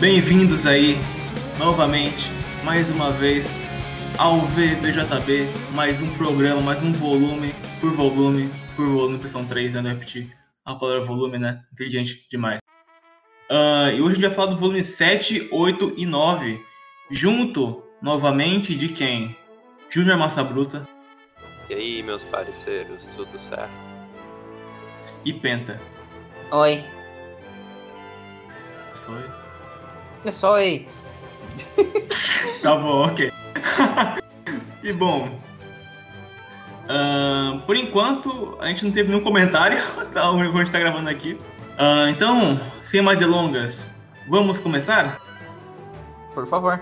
Bem-vindos aí, novamente, mais uma vez, ao VBJB, mais um programa, mais um volume, por volume, por volume, são três, né? Não repetir a palavra volume, né? Inteligente demais. Uh, e hoje a gente vai falar do volume 7, 8 e 9, junto, novamente, de quem? Júnior Massa Bruta. E aí, meus parceiros, tudo certo? E Penta. Oi. Oi? É só tá bom, ok. e bom, uh, por enquanto a gente não teve nenhum comentário, tá, o a gente tá gravando aqui. Uh, então, sem mais delongas, vamos começar? Por favor.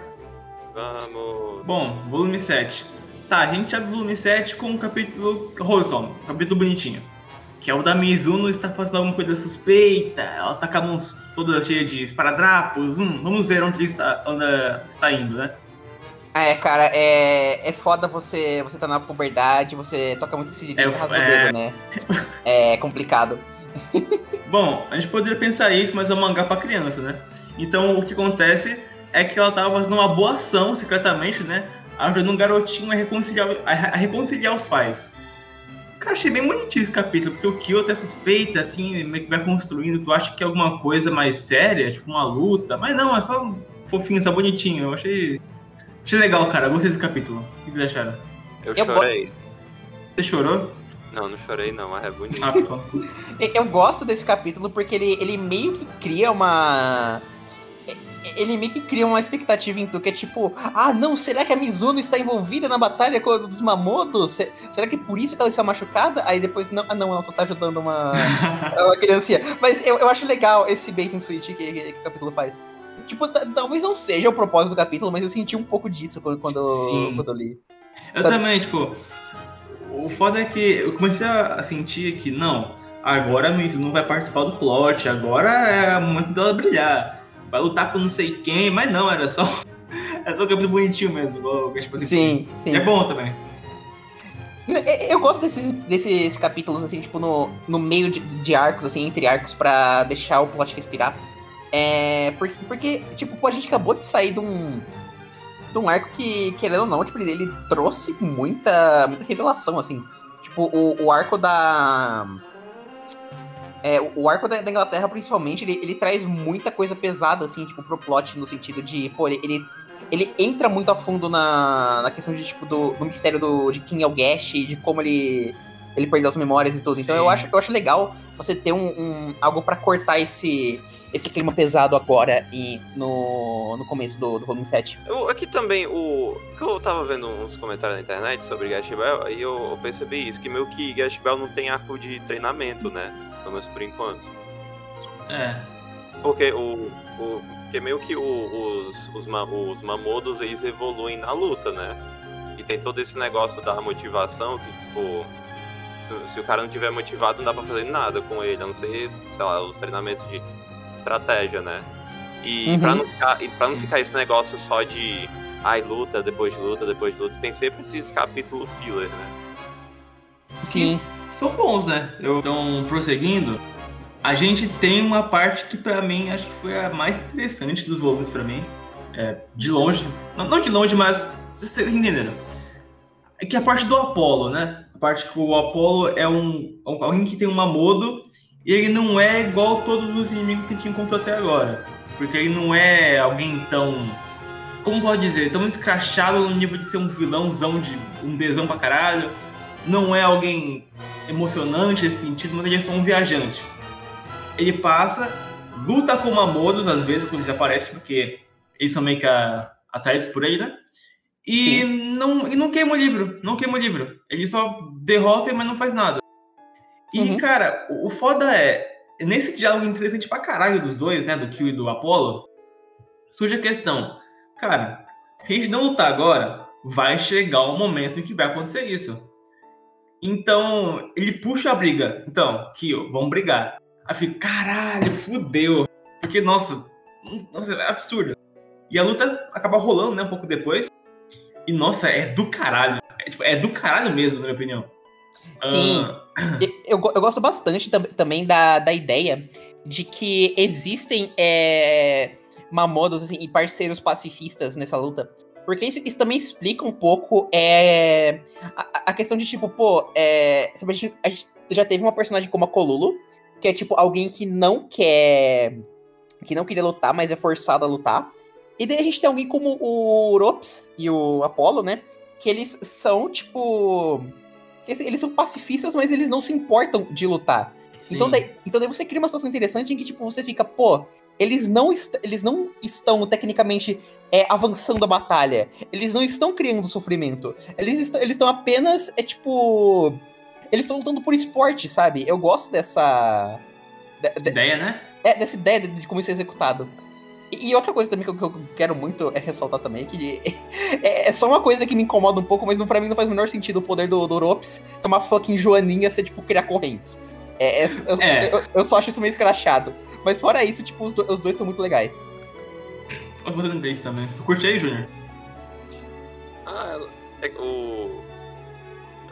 Vamos. Bom, volume 7. Tá, a gente abre o volume 7 com um capítulo um capítulo bonitinho. Que é o da Mizuno está fazendo alguma coisa suspeita, ela está com a mão toda cheia de esparadrapos. Hum, vamos ver onde está, onde está indo, né? É, cara, é, é foda você, você tá na puberdade, você toca muito esse é, rasga é... dedo, né? É complicado. Bom, a gente poderia pensar isso, mas é um mangá pra criança, né? Então o que acontece é que ela tava fazendo uma boa ação secretamente, né? Ajudando um garotinho a reconciliar, a reconciliar os pais. Cara, achei bem bonitinho esse capítulo, porque o Kyoto é suspeita, assim, meio que vai construindo, tu acha que é alguma coisa mais séria, tipo uma luta, mas não, é só fofinho, só bonitinho. Eu achei. Achei legal, cara. Gostei desse capítulo. O que vocês acharam? Eu, eu chorei. Você chorou? Não, não chorei não, mas é bonito. Ah, eu gosto desse capítulo porque ele, ele meio que cria uma ele meio que cria uma expectativa em tu, que é tipo, ah, não, será que a Mizuno está envolvida na batalha com dos Mamotos? Será que é por isso que ela está machucada? Aí depois, não, ah, não, ela só tá ajudando uma, uma criancinha. Mas eu, eu acho legal esse bait and switch que, que, que o capítulo faz. Tipo, talvez não seja o propósito do capítulo, mas eu senti um pouco disso quando, quando, quando eu li. Eu Sabe? também, tipo, o foda é que eu comecei a sentir que, não, agora a Mizuno vai participar do plot, agora é o momento dela brilhar vai lutar com não sei quem, mas não, era só. é só um capítulo bonitinho mesmo. Tipo assim, sim, sim. É bom também. Eu gosto desses, desses capítulos, assim, tipo, no, no meio de, de arcos, assim, entre arcos, para deixar o plot respirar. É. Porque, porque, tipo, a gente acabou de sair de um. De um arco que, querendo ou não, tipo, ele, ele trouxe muita, muita revelação, assim. Tipo, o, o arco da é, o arco da, da, Inglaterra, principalmente, ele, ele traz muita coisa pesada, assim, tipo, pro plot, no sentido de, pô, ele, ele, ele entra muito a fundo na, na questão de, tipo, do, do mistério do, de quem é o Gash, de como ele, ele perdeu as memórias e tudo. Sim. Então eu acho, eu acho legal você ter um, um algo para cortar esse, esse clima pesado agora e no, no começo do, do volume 7. Eu, aqui também, o que eu tava vendo uns comentários na internet sobre Gash Bell, aí eu, eu percebi isso, que meio que Gash Bell não tem arco de treinamento, né? Pelo menos por enquanto. É. Porque o. o porque meio que o, os, os, os mamodos eles evoluem na luta, né? E tem todo esse negócio da motivação que, tipo. Se, se o cara não tiver motivado, não dá pra fazer nada com ele, a não ser, sei lá, os treinamentos de estratégia, né? E uhum. pra, não ficar, e pra não ficar esse negócio só de ai, luta, depois de luta, depois de luta, tem sempre esses capítulos filler, né? Sim são bons, né? Eu, então, prosseguindo, a gente tem uma parte que para mim acho que foi a mais interessante dos volumes para mim. É, de longe, não, não, de longe, mas vocês entenderam. É que a parte do Apolo, né? A parte que o Apolo é um, um alguém que tem uma modo e ele não é igual todos os inimigos que a gente encontrou até agora. Porque ele não é alguém tão. Como pode dizer? Tão escrachado no nível de ser um vilãozão de um desão pra caralho. Não é alguém emocionante nesse sentido, mas ele é só um viajante. Ele passa, luta com Mamodos às vezes, quando eles aparecem, porque eles são meio que atraídos por ele, né? E não, e não queima o livro, não queima o livro. Ele só derrota, mas não faz nada. E, uhum. cara, o, o foda é, nesse diálogo interessante pra caralho dos dois, né, do Kill e do Apollo, surge a questão, cara, se a gente não lutar agora, vai chegar um momento em que vai acontecer isso. Então, ele puxa a briga. Então, Kyo, vamos brigar. Aí fica, caralho, fudeu. Porque, nossa, nossa, é absurdo. E a luta acaba rolando, né, um pouco depois. E, nossa, é do caralho. É, tipo, é do caralho mesmo, na minha opinião. Sim. Uh... Eu, eu gosto bastante também da, da ideia de que existem é, mamodos assim, e parceiros pacifistas nessa luta. Porque isso, isso também explica um pouco é, a, a questão de, tipo, pô, é, a, gente, a gente já teve uma personagem como a Colulu, que é, tipo, alguém que não quer. que não queria lutar, mas é forçado a lutar. E daí a gente tem alguém como o Urops e o Apollo, né? Que eles são, tipo. Eles são pacifistas, mas eles não se importam de lutar. Então daí, então daí você cria uma situação interessante em que, tipo, você fica, pô, eles não, eles não estão tecnicamente é, avançando a batalha. Eles não estão criando sofrimento. Eles, est eles estão apenas, é tipo. Eles estão lutando por esporte, sabe? Eu gosto dessa. De, de, ideia, né? É, dessa ideia de, de como isso é executado. E, outra coisa também que eu, que eu, quero muito é ressaltar também, que é, é, só uma coisa que me incomoda um pouco, mas pra mim não faz o menor sentido o poder do, do que é uma fucking joaninha ser, tipo, criar correntes. É, é, eu, é. Eu, eu, só acho isso meio escrachado. Mas fora isso, tipo, os, do, os dois são muito legais. Eu vou também. Tu curte aí, Júnior? Ah, é, o...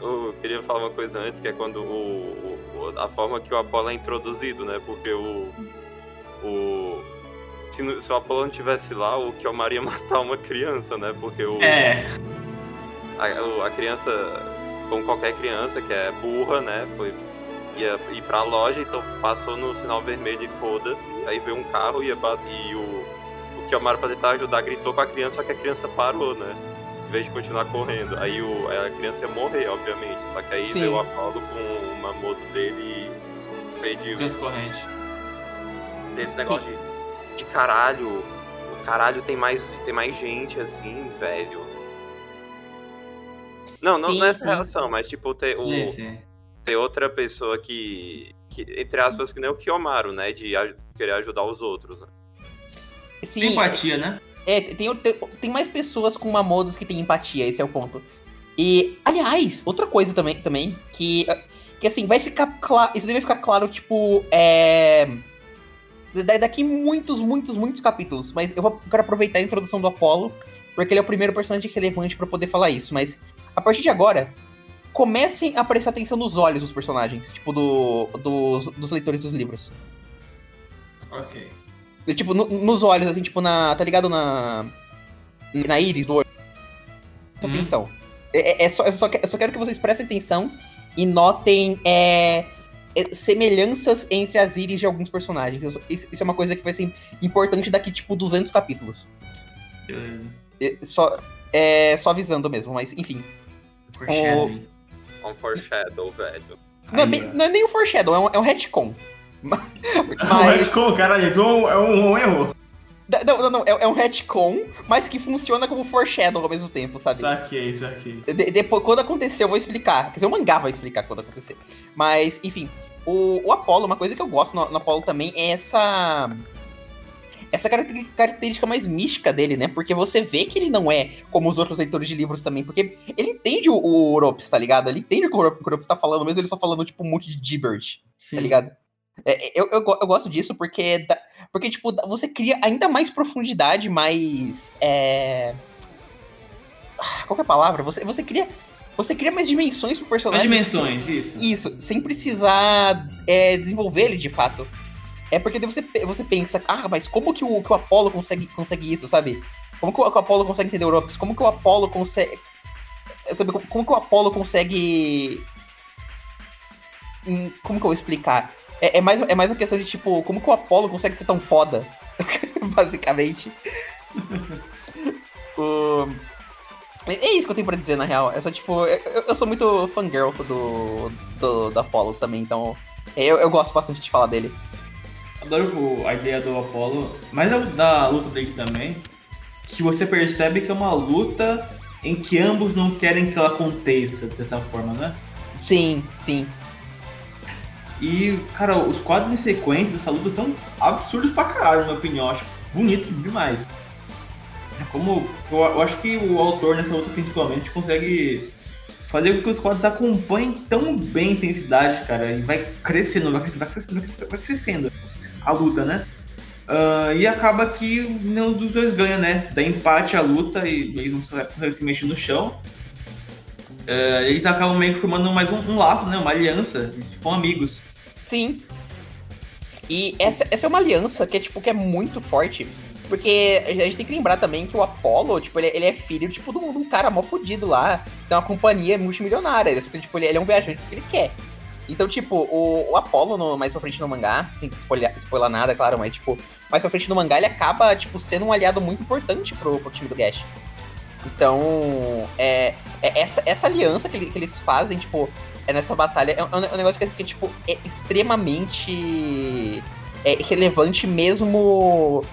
Eu queria falar uma coisa antes, que é quando o, o a forma que o Apollo é introduzido, né? Porque o... o se, se o Apollo não tivesse lá, o Kiomar ia matar uma criança, né? Porque o... É. A, a criança, como qualquer criança que é burra, né? Foi ia ir pra loja, então passou no sinal vermelho e foda-se. Aí veio um carro ia e o, o Kiyomaru pra tentar ajudar gritou com a criança, só que a criança parou, né? Em vez de continuar correndo. Aí o, a criança ia morrer, obviamente. Só que aí Sim. veio o Apollo com o Mamoto dele e pediu. Transcorrente. Tem esse negócio de, de caralho. Caralho, tem mais, tem mais gente assim, velho. Não, não, sim, não é essa relação, mas tipo, ter sim, o, sim ter outra pessoa que, que, entre aspas, que nem o Kiyomaru, né? De querer ajudar os outros. Né? Sim, tem empatia, né? É, tem, tem, tem mais pessoas com Mamodos que têm empatia, esse é o ponto. E, aliás, outra coisa também, também que, que assim, vai ficar claro. Isso deve ficar claro, tipo, é. Daqui muitos, muitos, muitos capítulos. Mas eu vou quero aproveitar a introdução do Apollo, porque ele é o primeiro personagem relevante para poder falar isso. Mas a partir de agora, comecem a prestar atenção nos olhos dos personagens, tipo, do, dos, dos leitores dos livros. Ok. Tipo, no, nos olhos, assim, tipo, na. Tá ligado? Na. Na íris do olho. Hum. Atenção. É, é, é só, eu, só, eu só quero que vocês prestem atenção e notem é, é, semelhanças entre as íris de alguns personagens. Isso, isso, é uma coisa que vai ser importante daqui, tipo, 200 capítulos. Beleza. É, só, é, só avisando mesmo, mas enfim. O, um foreshadow, velho. Não, é, bem, não é nem um foreshadow, é um, é um retcon. Mas... Um retcon, caralho, então é um, um erro. Não, não, não, é, é, um retcon, mas que funciona como foreshadow ao mesmo tempo, sabe? Saquei, saquei. De, depois, quando aconteceu, eu vou explicar. Quer dizer, o mangá vai explicar quando acontecer. Mas, enfim, o, o Apollo, uma coisa que eu gosto no, no Apollo também é essa essa característica mais mística dele, né? Porque você vê que ele não é como os outros leitores de livros também, porque ele entende o, o Orops, tá ligado? Ele entende o que o Orops tá falando, mesmo ele só falando, tipo, um monte de gibberish, Sim. tá ligado? É, eu, eu, eu, gosto disso porque, porque, tipo, você cria ainda mais profundidade, mais. É... Qual é a palavra? Você, você cria. Você cria mais dimensões pro personagem. Mais dimensões, isso. Isso, sem precisar é, desenvolver ele de fato. É porque você, você pensa, ah, mas como que o, que o Apollo consegue, consegue isso, sabe? Como que o, que o Apollo consegue entender Ops? Como que o Apollo consegue. Sabe, como, como que o Apollo consegue. Hum, como que eu vou explicar? É, é, mais, é mais uma questão de tipo, como que o Apollo consegue ser tão foda? Basicamente. o... É isso que eu tenho pra dizer, na real. É só tipo, eu, eu sou muito fangirl do, do, do Apollo também, então. Eu, eu gosto bastante de falar dele. Adoro a ideia do Apollo, mas da luta dele também, que você percebe que é uma luta em que ambos não querem que ela aconteça, de certa forma, né? Sim, sim. E, cara, os quadros em sequência dessa luta são absurdos pra caralho, na minha opinião. Eu acho bonito demais. É como. Eu, eu, acho que o autor nessa luta principalmente consegue fazer com que os quadros acompanhem tão bem a intensidade, cara. E vai crescendo, vai crescendo, vai crescendo, vai crescendo. A luta, né? Uh, e acaba que nenhum dos dois ganha, né? Dá empate a luta e eles não conseguem se mexer no chão. Uh, eles acabam meio que formando mais um, um laço, né? Uma aliança com amigos. Sim. E essa, essa é uma aliança que é, tipo, que é muito forte. Porque a gente tem que lembrar também que o Apollo, tipo, ele, ele é filho, tipo, de um, cara mal fudido lá. Tem uma companhia multimilionária. Ele, tipo, ele, ele é um viajante porque ele quer. Então, tipo, o, o Apollo, no, mais pra frente no mangá, sem spoiler, spoiler nada, claro, mas, tipo, mais pra frente no mangá, ele acaba, tipo, sendo um aliado muito importante pro, pro time do Gash. Então, é, é essa, essa aliança que, que, eles fazem, tipo, é nessa batalha, é um, é um negócio que, que, tipo, é extremamente é, relevante mesmo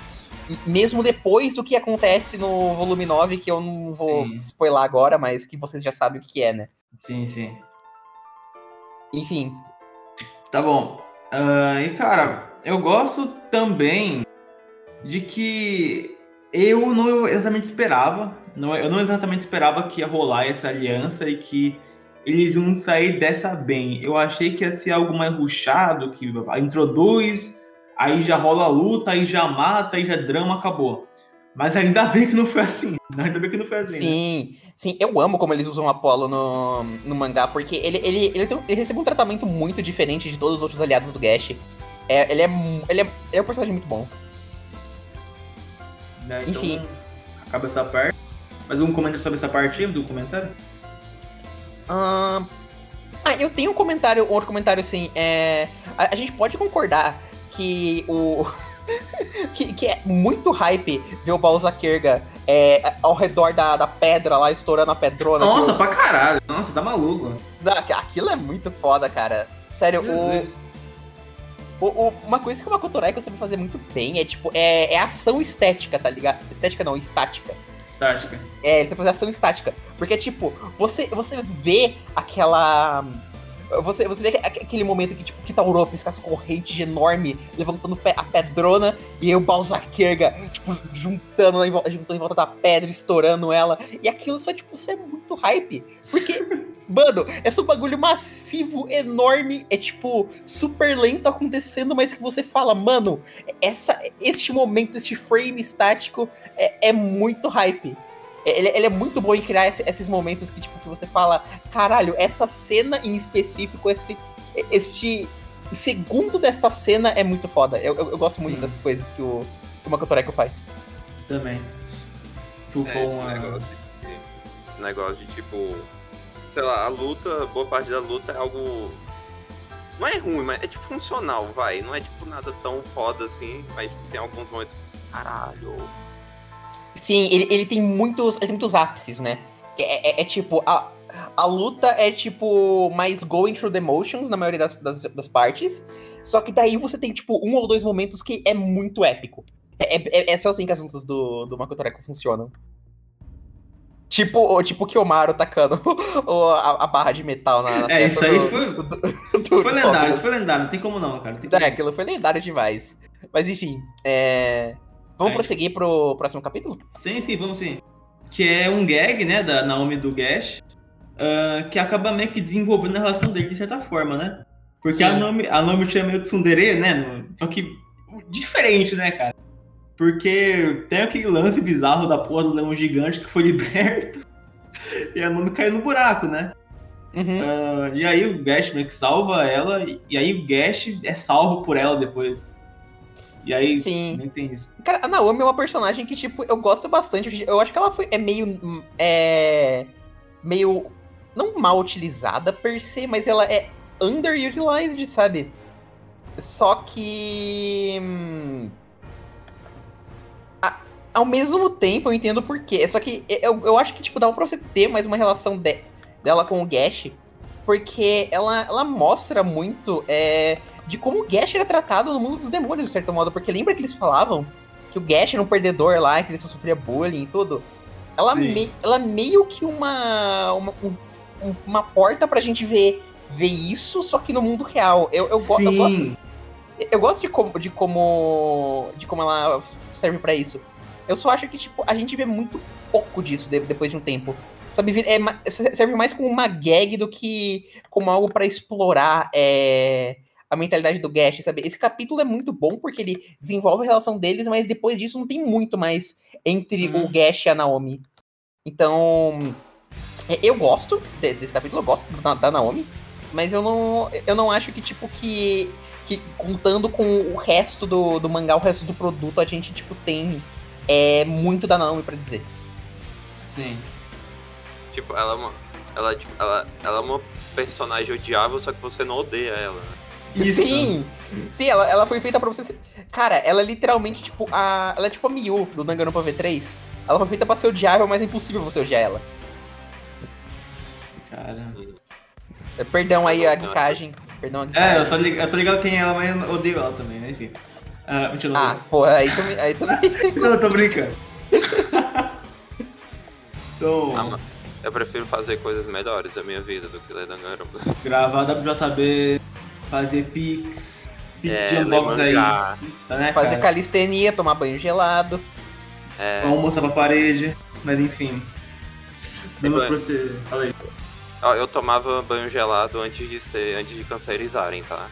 mesmo depois do que acontece no volume 9, que eu não vou sim. spoiler agora, mas que vocês já sabem o que é, né? Sim, sim. Enfim. Tá bom. Uh, e cara, eu gosto também de que eu não exatamente esperava, não, eu não exatamente esperava que ia rolar essa aliança e que eles iam sair dessa bem. Eu achei que ia ser algo mais ruchado, que introduz, aí já rola a luta, aí já mata, aí já drama, acabou. Mas ainda bem que não foi assim. Ainda bem que não foi assim. Né? Sim, né? sim. Eu amo como eles usam o Apollo no, no mangá, porque ele, ele, ele, tem, ele recebe um tratamento muito diferente de todos os outros aliados do Gash. É, ele, é, ele, é, ele é um personagem muito bom. Né? Então, Enfim. Acaba essa parte. Mais um comentário sobre essa parte do comentário? Ah, eu tenho um comentário, outro comentário assim. É... A, a gente pode concordar que o. que, que, é muito hype ver o Balzaquerga é, ao redor da, da pedra lá, estourando a pedrona. Nossa, pra caralho. Nossa, tá maluco. Aquilo é muito foda, cara. Sério, o. O, o, uma coisa que o Makoto Reiko sabe fazer muito bem é, tipo, é, é ação estética, tá ligado? Estética não, estática. Estática. É, ele sabe fazer ação estática. Porque, tipo, você, você vê aquela... Você, você vê aquele momento que, tipo, que tá o Ropes com essa corrente enorme, levantando a pedrona, e aí o Balzaquerga, tipo, juntando em, volta, juntando em volta da pedra, estourando ela. E aquilo só, tipo, isso é muito hype. Porque Mano, é um bagulho massivo, enorme, é tipo, super lento acontecendo, mas que você fala, mano, essa, este momento, este frame estático é, é muito hype. É, ele, ele, é muito bom em criar esse, esses momentos que, tipo, que você fala, caralho, essa cena em específico, esse, este segundo desta cena é muito foda. Eu, eu, eu gosto muito Sim. dessas coisas que o, que o Makotoreko faz. Também. Tu é, esse, negócio de, esse negócio de, tipo sei lá, a luta, boa parte da luta é algo. Não é ruim, mas é tipo funcional, vai. Não é tipo nada tão foda assim, mas tem alguns momentos. Caralho. Sim, ele, ele tem muitos. Ele tem muitos ápices, né? É, é, é, tipo. A, a luta é tipo mais going through the motions na maioria das, das, das, partes. Só que daí você tem, tipo, um ou dois momentos que é muito épico. É, é, é só assim que as lutas do, do Makoto Reiko funcionam. Tipo, tipo o Kiyomaru tacando a, a, barra de metal na, na É, isso aí do, foi. Do, do, foi lendário, isso foi lendário, não tem como não, cara. Tem é, aquilo foi lendário demais. Mas enfim, é... vamos é. prosseguir pro próximo capítulo? Sim, sim, vamos sim. Que é um gag, né, da Naomi do Gash, uh, que acaba meio que desenvolvendo a relação dele de certa forma, né? Porque a Naomi, a Naomi tinha meio de tsundere, né? Só que diferente, né, cara? Porque tem aquele lance bizarro da porra do leão gigante que foi liberto e a Nami caiu no buraco, né? Uhum. Uh, e aí o Gash meio que salva ela, e aí o Gash é salvo por ela depois. E aí, Sim. nem tem isso. Cara, a Naomi é uma personagem que, tipo, eu gosto bastante. Eu acho que ela foi, é meio. É. meio. não mal utilizada per se, mas ela é underutilized, sabe? Só que. Hum, ao mesmo tempo, eu entendo por quê. Só que eu, eu acho que, tipo, dá pra você ter mais uma relação de, dela com o Gash. Porque ela, ela mostra muito é, de como o Gash era tratado no mundo dos demônios, de certo modo. Porque lembra que eles falavam que o Gash era um perdedor lá, que ele só sofria bullying e tudo? Ela, me, ela meio que uma, uma, um, uma porta pra gente ver, ver isso, só que no mundo real. Eu, eu, go, eu gosto. Eu gosto de como, de como, de como ela serve para isso. Eu só acho que, tipo, a gente vê muito pouco disso depois de um tempo. Sabe, é, serve mais como uma gag do que como algo para explorar é, a mentalidade do Gash, sabe? Esse capítulo é muito bom porque ele desenvolve a relação deles, mas depois disso não tem muito mais entre uhum. o Gash e a Naomi. Então, é, eu gosto desse capítulo, eu gosto da, da Naomi, mas eu não, eu não acho que, tipo, que, que contando com o resto do, do mangá, o resto do produto, a gente, tipo, tem é muito da Naomi pra dizer. Sim. Tipo, ela é uma. Ela, tipo, ela, ela é uma personagem odiável, só que você não odeia ela, né? Isso. Sim! Sim, ela, ela foi feita pra você ser... Cara, ela é literalmente tipo a. Ela é tipo a Miyu do Danganronpa V3. Ela foi feita pra ser odiável, mas é impossível você odiar ela. Cara. É, Perdão aí a guicagem. Perdão a É, eu tô, ligado, eu tô ligado quem é ela, mas eu odeio ela também, né? Enfim. Ah, Ah, pô, aí tu me. Aí tu me... Não, eu tô brincando. então, Ah, eu prefiro fazer coisas melhores da minha vida do que ler Danganronpa. gravar WJB, fazer pix, pix É, de unbox aí. Tá, né, Fazer cara? calistenia, tomar banho gelado. É, mostrar pra parede, mas enfim. Vamos Bem, proceder. Fala aí. ó, eu tomava banho gelado antes de ser. antes de cancerizarem, tá?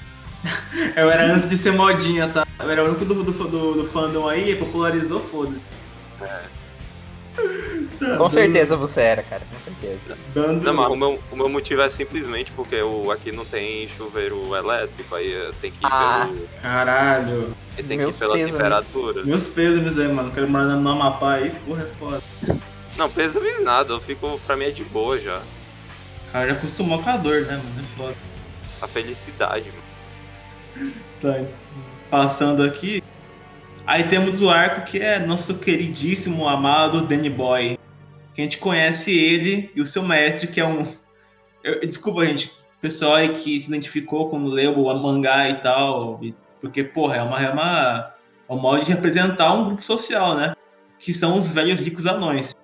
Eu era antes de ser modinha, tá? Eu era o único do, do, do, do fandom aí, popularizou, foda-se. Tá, Com certeza você era, cara, com certeza. Dando... Não, mas o meu, o meu motivo é simplesmente porque o, aqui não tem chuveiro elétrico, aí eh, tem que ir Ah. pelo. Caralho. aí tem que ir Meus pela pêsames. temperatura. Meus pesos aí, mano. Quero morar no Amapá aí, porra, é foda. Não, pêsames nada, eu fico. pra mim é de boa já. O cara já acostumou com a dor, né, mano? É foda. A felicidade, mano. Tá, passando aqui. Aí temos o arco que é nosso queridíssimo, amado Danny Boy. Que a gente conhece ele e o seu mestre, que é um. Eu- desculpa, gente. Pessoal aí que se identificou quando leu o mangá e tal. Porque, porra, é uma, é uma. É um modo de representar um grupo social, né? Que são os velhos ricos anões.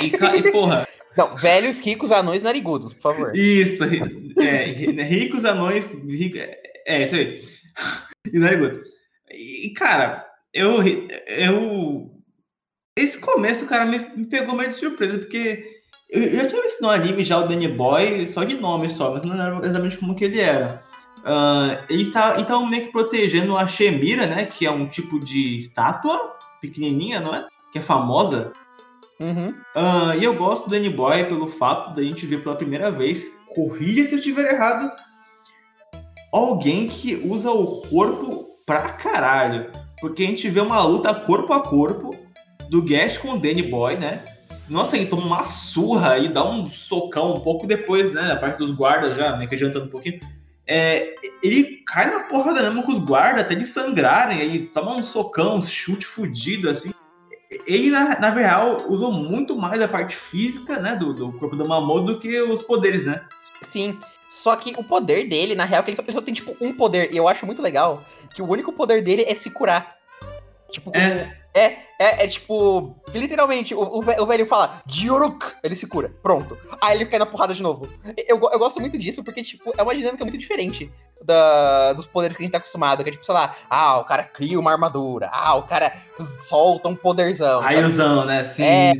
E, e porra, Não, velhos, ricos, anões narigudos, por favor. Isso, é, ri- ricos anões. rico- é, é, isso aí. E não é. E, cara, eu. eu esse começo, cara, me, me pegou meio de surpresa, porque eu, eu já tinha visto no anime já o Danny Boy, só de nome só, mas não lembro exatamente como que ele era. Ah, ele tá então meio que protegendo a Shemira, né? Que é um tipo de estátua pequenininha, não é? Que é famosa. Uhum. Ah, e eu gosto do Danny Boy pelo fato da gente ver pela primeira vez, corrija se eu estiver errado, alguém que usa o corpo pra caralho. Porque a gente vê uma luta corpo a corpo do Gash com o Danny Boy, né? Nossa, ele toma uma surra e dá um socão um pouco depois, né? A parte dos guardas já, meio que adiantando um pouquinho. É, ele cai na porrada mesmo com os guardas até eles sangrarem, ele toma um socão, um chute fudido, assim ele, na, na real, usou muito mais a parte física, né, do, do corpo do Mamoru do que os poderes, né? Sim. Só que o poder dele, na real, que ele só, ele só tem, tipo, um poder. E eu acho muito legal que o único poder dele é se curar. Tipo, É. é, é, é tipo, literalmente, o, o ve- o velho fala, Dioruk, ele se cura, pronto. Aí ele cai na porrada de novo. Eu, eu gosto muito disso, porque, tipo, é uma dinâmica muito diferente da, dos poderes que a gente tá acostumado, que é tipo, sei lá, ah, o cara cria uma armadura, ah, o cara solta um poderzão. Raiozão, né? Sim. É.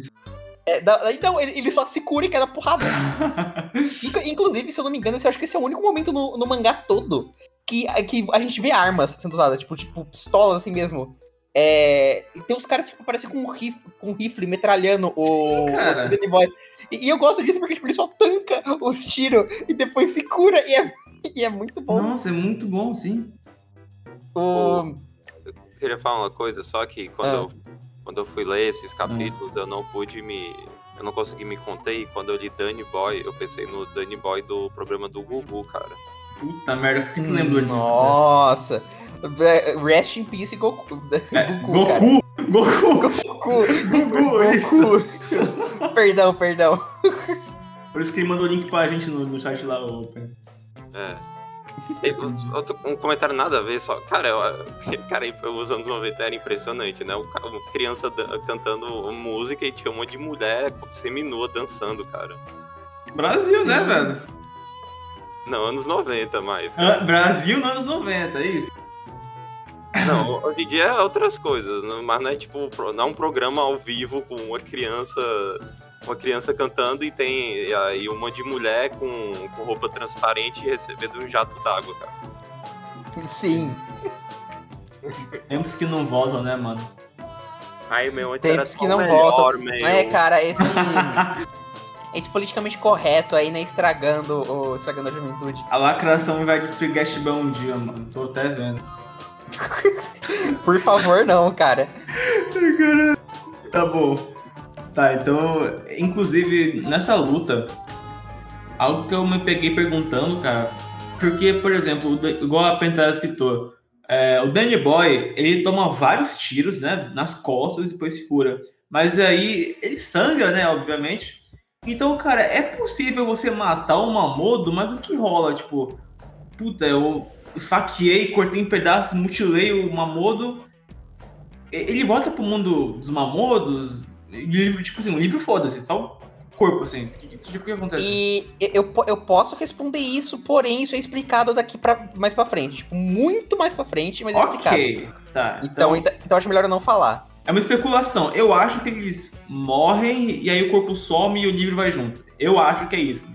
É, da- então, ele, ele só se cura e cai na porrada. Inclu- Inclusive, se eu não me engano, esse- eu acho que esse é o único momento no, no mangá todo que, que a gente vê armas sendo usadas, tipo, tipo pistolas assim mesmo. É, e tem uns caras que tipo, parecem com um rifle, com um rifle metralhando o, Sim, cara. o Danny Boy. E, e eu gosto disso porque tipo, ele só tanca os tiros e depois se cura e é, e é muito bom. Nossa, é muito bom, sim. O, Eu queria falar uma coisa, só que quando, Ah. eu, quando eu fui ler esses capítulos, eu não pude me. Eu não consegui me conter e quando eu li Danny Boy, eu pensei no Danny Boy do programa do Gugu, cara. Puta merda, por que tu lembrou disso? Nossa. Rest in peace, Goku. É, Goku, cara. Goku! Goku! Goku. Goku. Goku. perdão, perdão. Por isso que ele mandou o link pra gente no, no chat lá, ô. É. Outro- um comentário nada a ver, só. Cara, eu, cara, os anos 90 era impressionante, né? Uma criança cantando música e tinha um monte de mulher seminua dançando, cara. Brasil, né, Sim. velho? Não, anos 90 mais. Ah, Brasil nos anos 90, é isso? Não, hoje em dia é outras coisas, não- mas não é tipo, não é um programa ao vivo com uma criança, uma criança cantando e tem e aí um monte de mulher com, com roupa transparente recebendo um jato d'água, cara. Sim. Tempos que não voltam, né, mano? Aí, meu, antes Tempos era que não melhor, voltam. meu. É, cara, esse. esse politicamente correto aí, né? Estragando, o, estragando a juventude. A lacração vai destruir Gashban um dia, mano. Tô até vendo. Por favor, não, cara. Tá bom. Tá, então, inclusive, nessa luta, algo que eu me peguei perguntando, cara, porque, por exemplo, igual a Penta citou, é, o Danny Boy, ele toma vários tiros, né, nas costas e depois se cura. Mas aí ele sangra, né, obviamente. Então, cara, é possível você matar o Mamodo, mas o que rola? Tipo, puta, eu esfaqueei, cortei em pedaços, mutilei o Mamodo. Ele volta pro mundo dos Mamodos, livro, tipo assim, um livro foda-se, só o corpo, assim. O que, que, que acontece? E eu, eu posso responder isso, porém isso é explicado daqui pra, mais pra frente. Tipo, muito mais pra frente, mas é explicado. Ok, tá. Então, então, então acho melhor eu não falar. É uma especulação. Eu acho que eles morrem e aí o corpo some e o livro vai junto. Eu acho que é isso.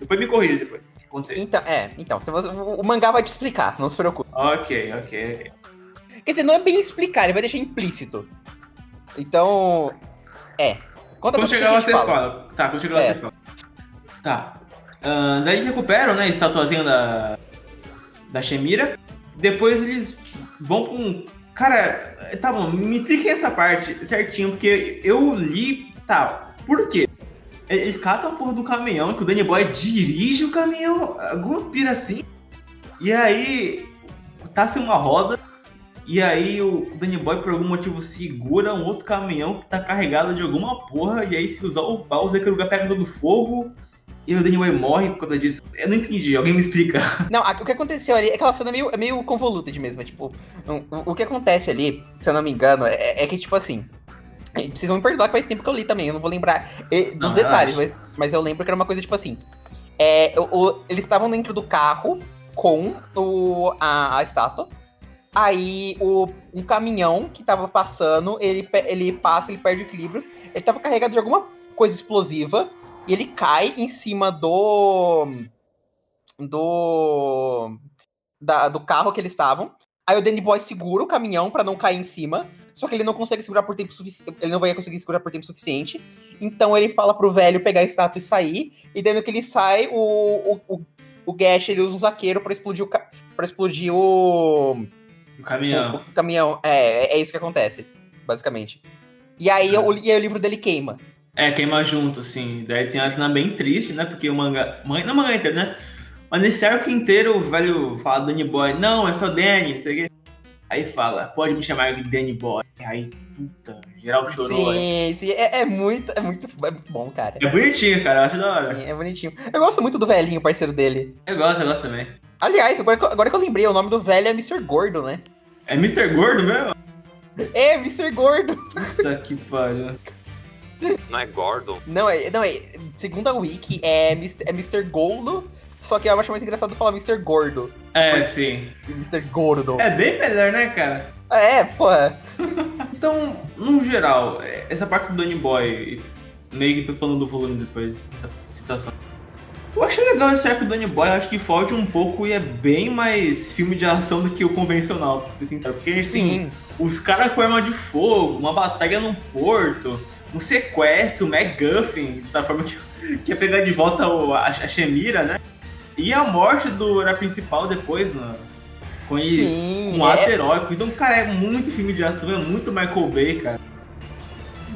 Depois me corrija depois. Então, é, então, o mangá vai te explicar, não se preocupe. Ok, ok, ok. Quer dizer, não é bem explicar, ele vai deixar implícito. Então, é. Conta quando chegar lá você fala. fala. Tá, quando chegar lá é. você fala. Tá. Uh, daí eles recuperam, né, a estatuazinha da, da Shemira. Depois eles vão pra um Cara, tá bom, me explique essa parte certinho, porque eu li. Tá, por quê? Eles catam a porra do caminhão, que o Danny Boy dirige o caminhão, alguma pira assim. E aí, tá-se uma roda, e aí o Danny Boy, por algum motivo, segura um outro caminhão que tá carregado de alguma porra, e aí se usar o Bowser, que lugar pega todo fogo, e o Danny Boy morre por conta disso. Eu não entendi, alguém me explica. Não, o que aconteceu ali, aquela cena é meio, é meio convoluted mesmo. É, tipo, o, o que acontece ali, se eu não me engano, é, é que, tipo assim. Vocês vão me perdoar que faz tempo que eu li também, eu não vou lembrar dos detalhes, mas, mas eu lembro que era uma coisa tipo assim. É, o, o, eles estavam dentro do carro com o, a, a estátua. Aí o, um caminhão que tava passando, ele, ele passa, ele perde o equilíbrio. Ele tava carregado de alguma coisa explosiva e ele cai em cima do. do. Da, do carro que eles estavam. Aí o Danny Boy segura o caminhão para não cair em cima. Só que ele não consegue segurar por tempo suficiente. Ele não vai conseguir segurar por tempo suficiente. Então ele fala pro velho pegar a estátua e sair. E dentro que ele sai, o, o, o, o Gash ele usa um zaqueiro para explodir o. para explodir o. O caminhão. O, o, caminhão. É, é isso que acontece, basicamente. E aí, é. o, e aí o livro dele queima. É, queima junto, sim. Daí tem uma cena bem triste, né? Porque o manga. Não o manga inteiro, né? Mas nesse arco inteiro o velho fala Danny Boy, não, é só Danny, não sei o quê. Aí fala, pode me chamar de Danny Boy. Aí, puta, geral chorou. Sim, sim, é, é, muito, é, muito, é muito bom, cara. É bonitinho, cara, eu acho da hora. Sim, é bonitinho. Eu gosto muito do velhinho, parceiro dele. Eu gosto, eu gosto também. Aliás, agora, agora que eu lembrei, o nome do velho é Mr. Gordo, né? É Mr. Gordo mesmo? É, Mr. Gordo. Puta que pariu. Não é Gordon? Não, é, não, é. Segundo a Wiki, é Mr. É Mr. Goldo, só que eu acho mais engraçado falar Mr. Gordo. É, porque, sim. Mr. Gordo. É bem melhor, né, cara? É, porra. então, no geral, essa parte do Danny Boy, meio que tô falando do volume depois, essa citação. Eu achei legal esse arco do Danny Boy, acho que foge um pouco e é bem mais filme de ação do que o convencional, se ser sincero. Porque, assim, os caras com arma de fogo, uma batalha num porto, um sequestro, um MacGuffin, da forma que, que ia pegar de volta o, a, a Shemira, né? E a morte do herói principal depois, mano. Com ele, um é... ato heróico. Então, cara, é muito filme de ação, é muito Michael Bay, cara.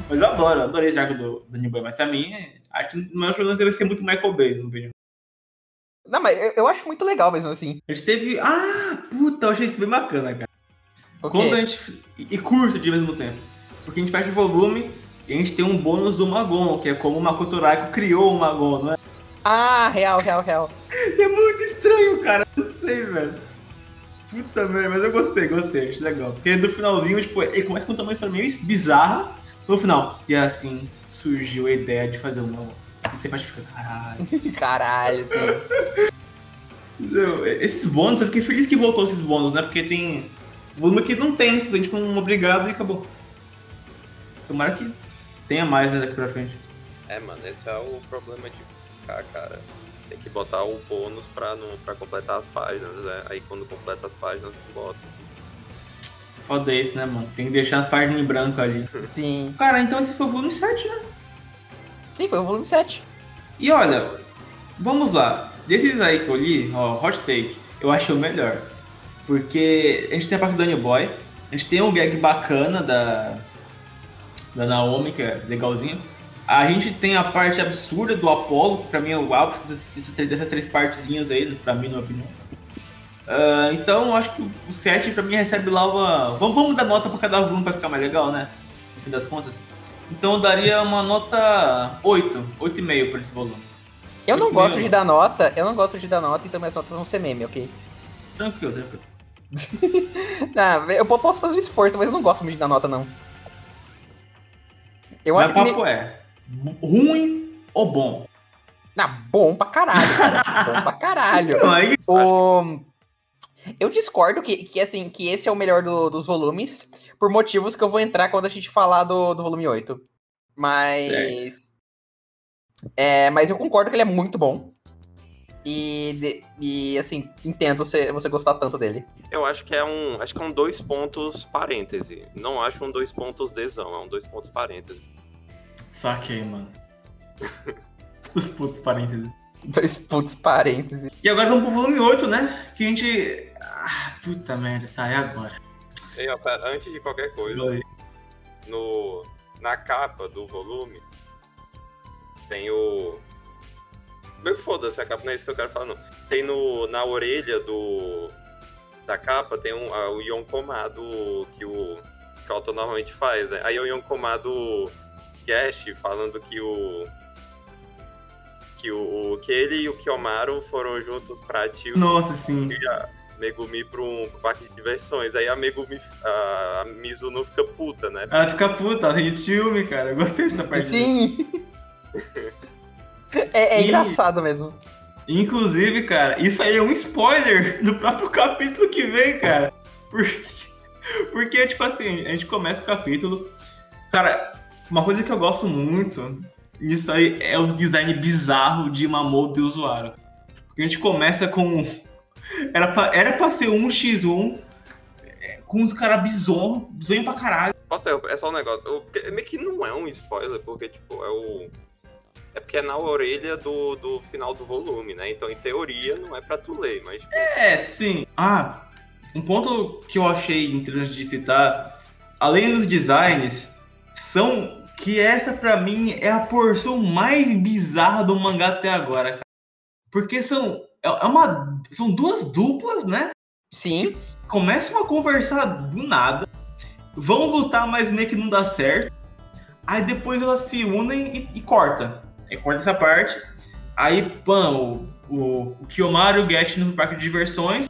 Mas eu adoro, adorei esse arco do, do New Boy. Mas pra mim, acho que o meu problema vai ser muito Michael Bay no vídeo. Não, mas eu, eu, acho muito legal mesmo assim. A gente teve. Ah, puta, eu achei isso bem bacana, cara. Quando a gente. E curso de mesmo tempo. Porque a gente fecha o volume e a gente tem um bônus do Magon, que é como o Makoto Raiko criou o Magon, não é? Ah, real, real, real. é muito estranho, cara. Não sei, velho. Puta merda, mas eu gostei, gostei, acho legal. Porque no finalzinho, tipo, ele começa com uma história meio bizarra no final. E assim surgiu a ideia de fazer um. E você pode ficar, caralho. caralho, sim. Esses bônus, eu fiquei feliz que voltou esses bônus, né? Porque tem volume que não tem, a gente um obrigado e acabou. Tomara que tenha mais né, daqui pra frente. É, mano, esse é o problema de ficar, cara. Tem que botar o bônus pra, não, pra completar as páginas, né? Aí quando completa as páginas, bota. Foda isso, né, mano? Tem que deixar as páginas em branco ali. Sim. Cara, então esse foi o volume 7, né? Sim, foi o volume 7. E olha, vamos lá. Desses aí que eu li, ó, Hot Take, eu achei o melhor. Porque a gente tem a parte do Danny Boy, a gente tem um gag bacana da, da Naomi, que é legalzinha. A gente tem a parte absurda do Apollo, que pra mim é o ápice dessas, três partezinhas aí, pra mim, na opinião. Uh, então, eu acho que o 7 pra mim recebe lá uma. Vamos, vamos dar nota pra cada volume pra ficar mais legal, né? No fim das contas. Então, eu daria uma nota 8, 8,5 pra esse volume. Eu não gosto de dar nota, eu não gosto de dar nota, então minhas notas vão ser meme, ok? Tranquilo, tranquilo. não, eu posso fazer um esforço, mas eu não gosto muito de dar nota, não. Eu Mas acho papo que. Me... é ruim ou bom? Não, bom pra caralho, cara. bom pra caralho. Então, aí... o... Eu discordo que, que, assim, que esse é o melhor do, dos volumes, por motivos que eu vou entrar quando a gente falar do, do volume 8. Mas. É, mas eu concordo que ele é muito bom. E, e assim, entendo você, você gostar tanto dele. Eu acho que é um. Acho que é um dois pontos parêntese. Não acho um dois pontos desão, é um dois pontos parêntese. Saquei, mano. Os pontos parênteses. Dois pontos parênteses. E agora vamos pro volume 8, né? Que a gente. Ah, puta merda, tá, é agora. Ei, ó, pera, antes de qualquer coisa, Oi. no, na capa do volume tem o. Meu foda-se, a capa não é isso que eu quero falar, não. Tem no, na orelha do. Da capa tem um, a, o Yonkomado que o. Que o autor normalmente faz, né? Aí o Yonkomado Gash falando que o. Que o, que ele e o Kiyomaru foram juntos pra Tio. Nossa, sim. Megumi para um parque de diversões. Aí a Megumi, a Mizuno fica puta, né? Ela fica puta, ela ciúme, cara. Eu gostei dessa parte. Sim. é, é e... engraçado mesmo. Inclusive, cara, isso aí é um spoiler do próprio capítulo que vem, cara. Porque, porque tipo assim, a gente começa o capítulo. Cara, uma coisa que eu gosto muito nisso aí é o design bizarro de Mamoto e usuário. Porque a gente começa com era pra, era pra ser um x1 é, com uns caras bizonhos, bizonho pra caralho. Nossa, é só um negócio. Meio que não é um spoiler, porque, tipo, é o. É porque é na orelha do, do final do volume, né? Então, em teoria, não é pra tu ler, mas. Tipo... É, sim. Ah, um ponto que eu achei interessante de citar, além dos designs, são que essa para mim é a porção mais bizarra do mangá até agora, cara. Porque são é, é uma. São duas duplas, né? Sim. Começam a conversar do nada. Vão lutar, mas meio que não dá certo. Aí depois elas se unem e, e corta. Aí corta essa parte. Aí, pã, o, o, o Kiyomaru e o Get no parque de diversões.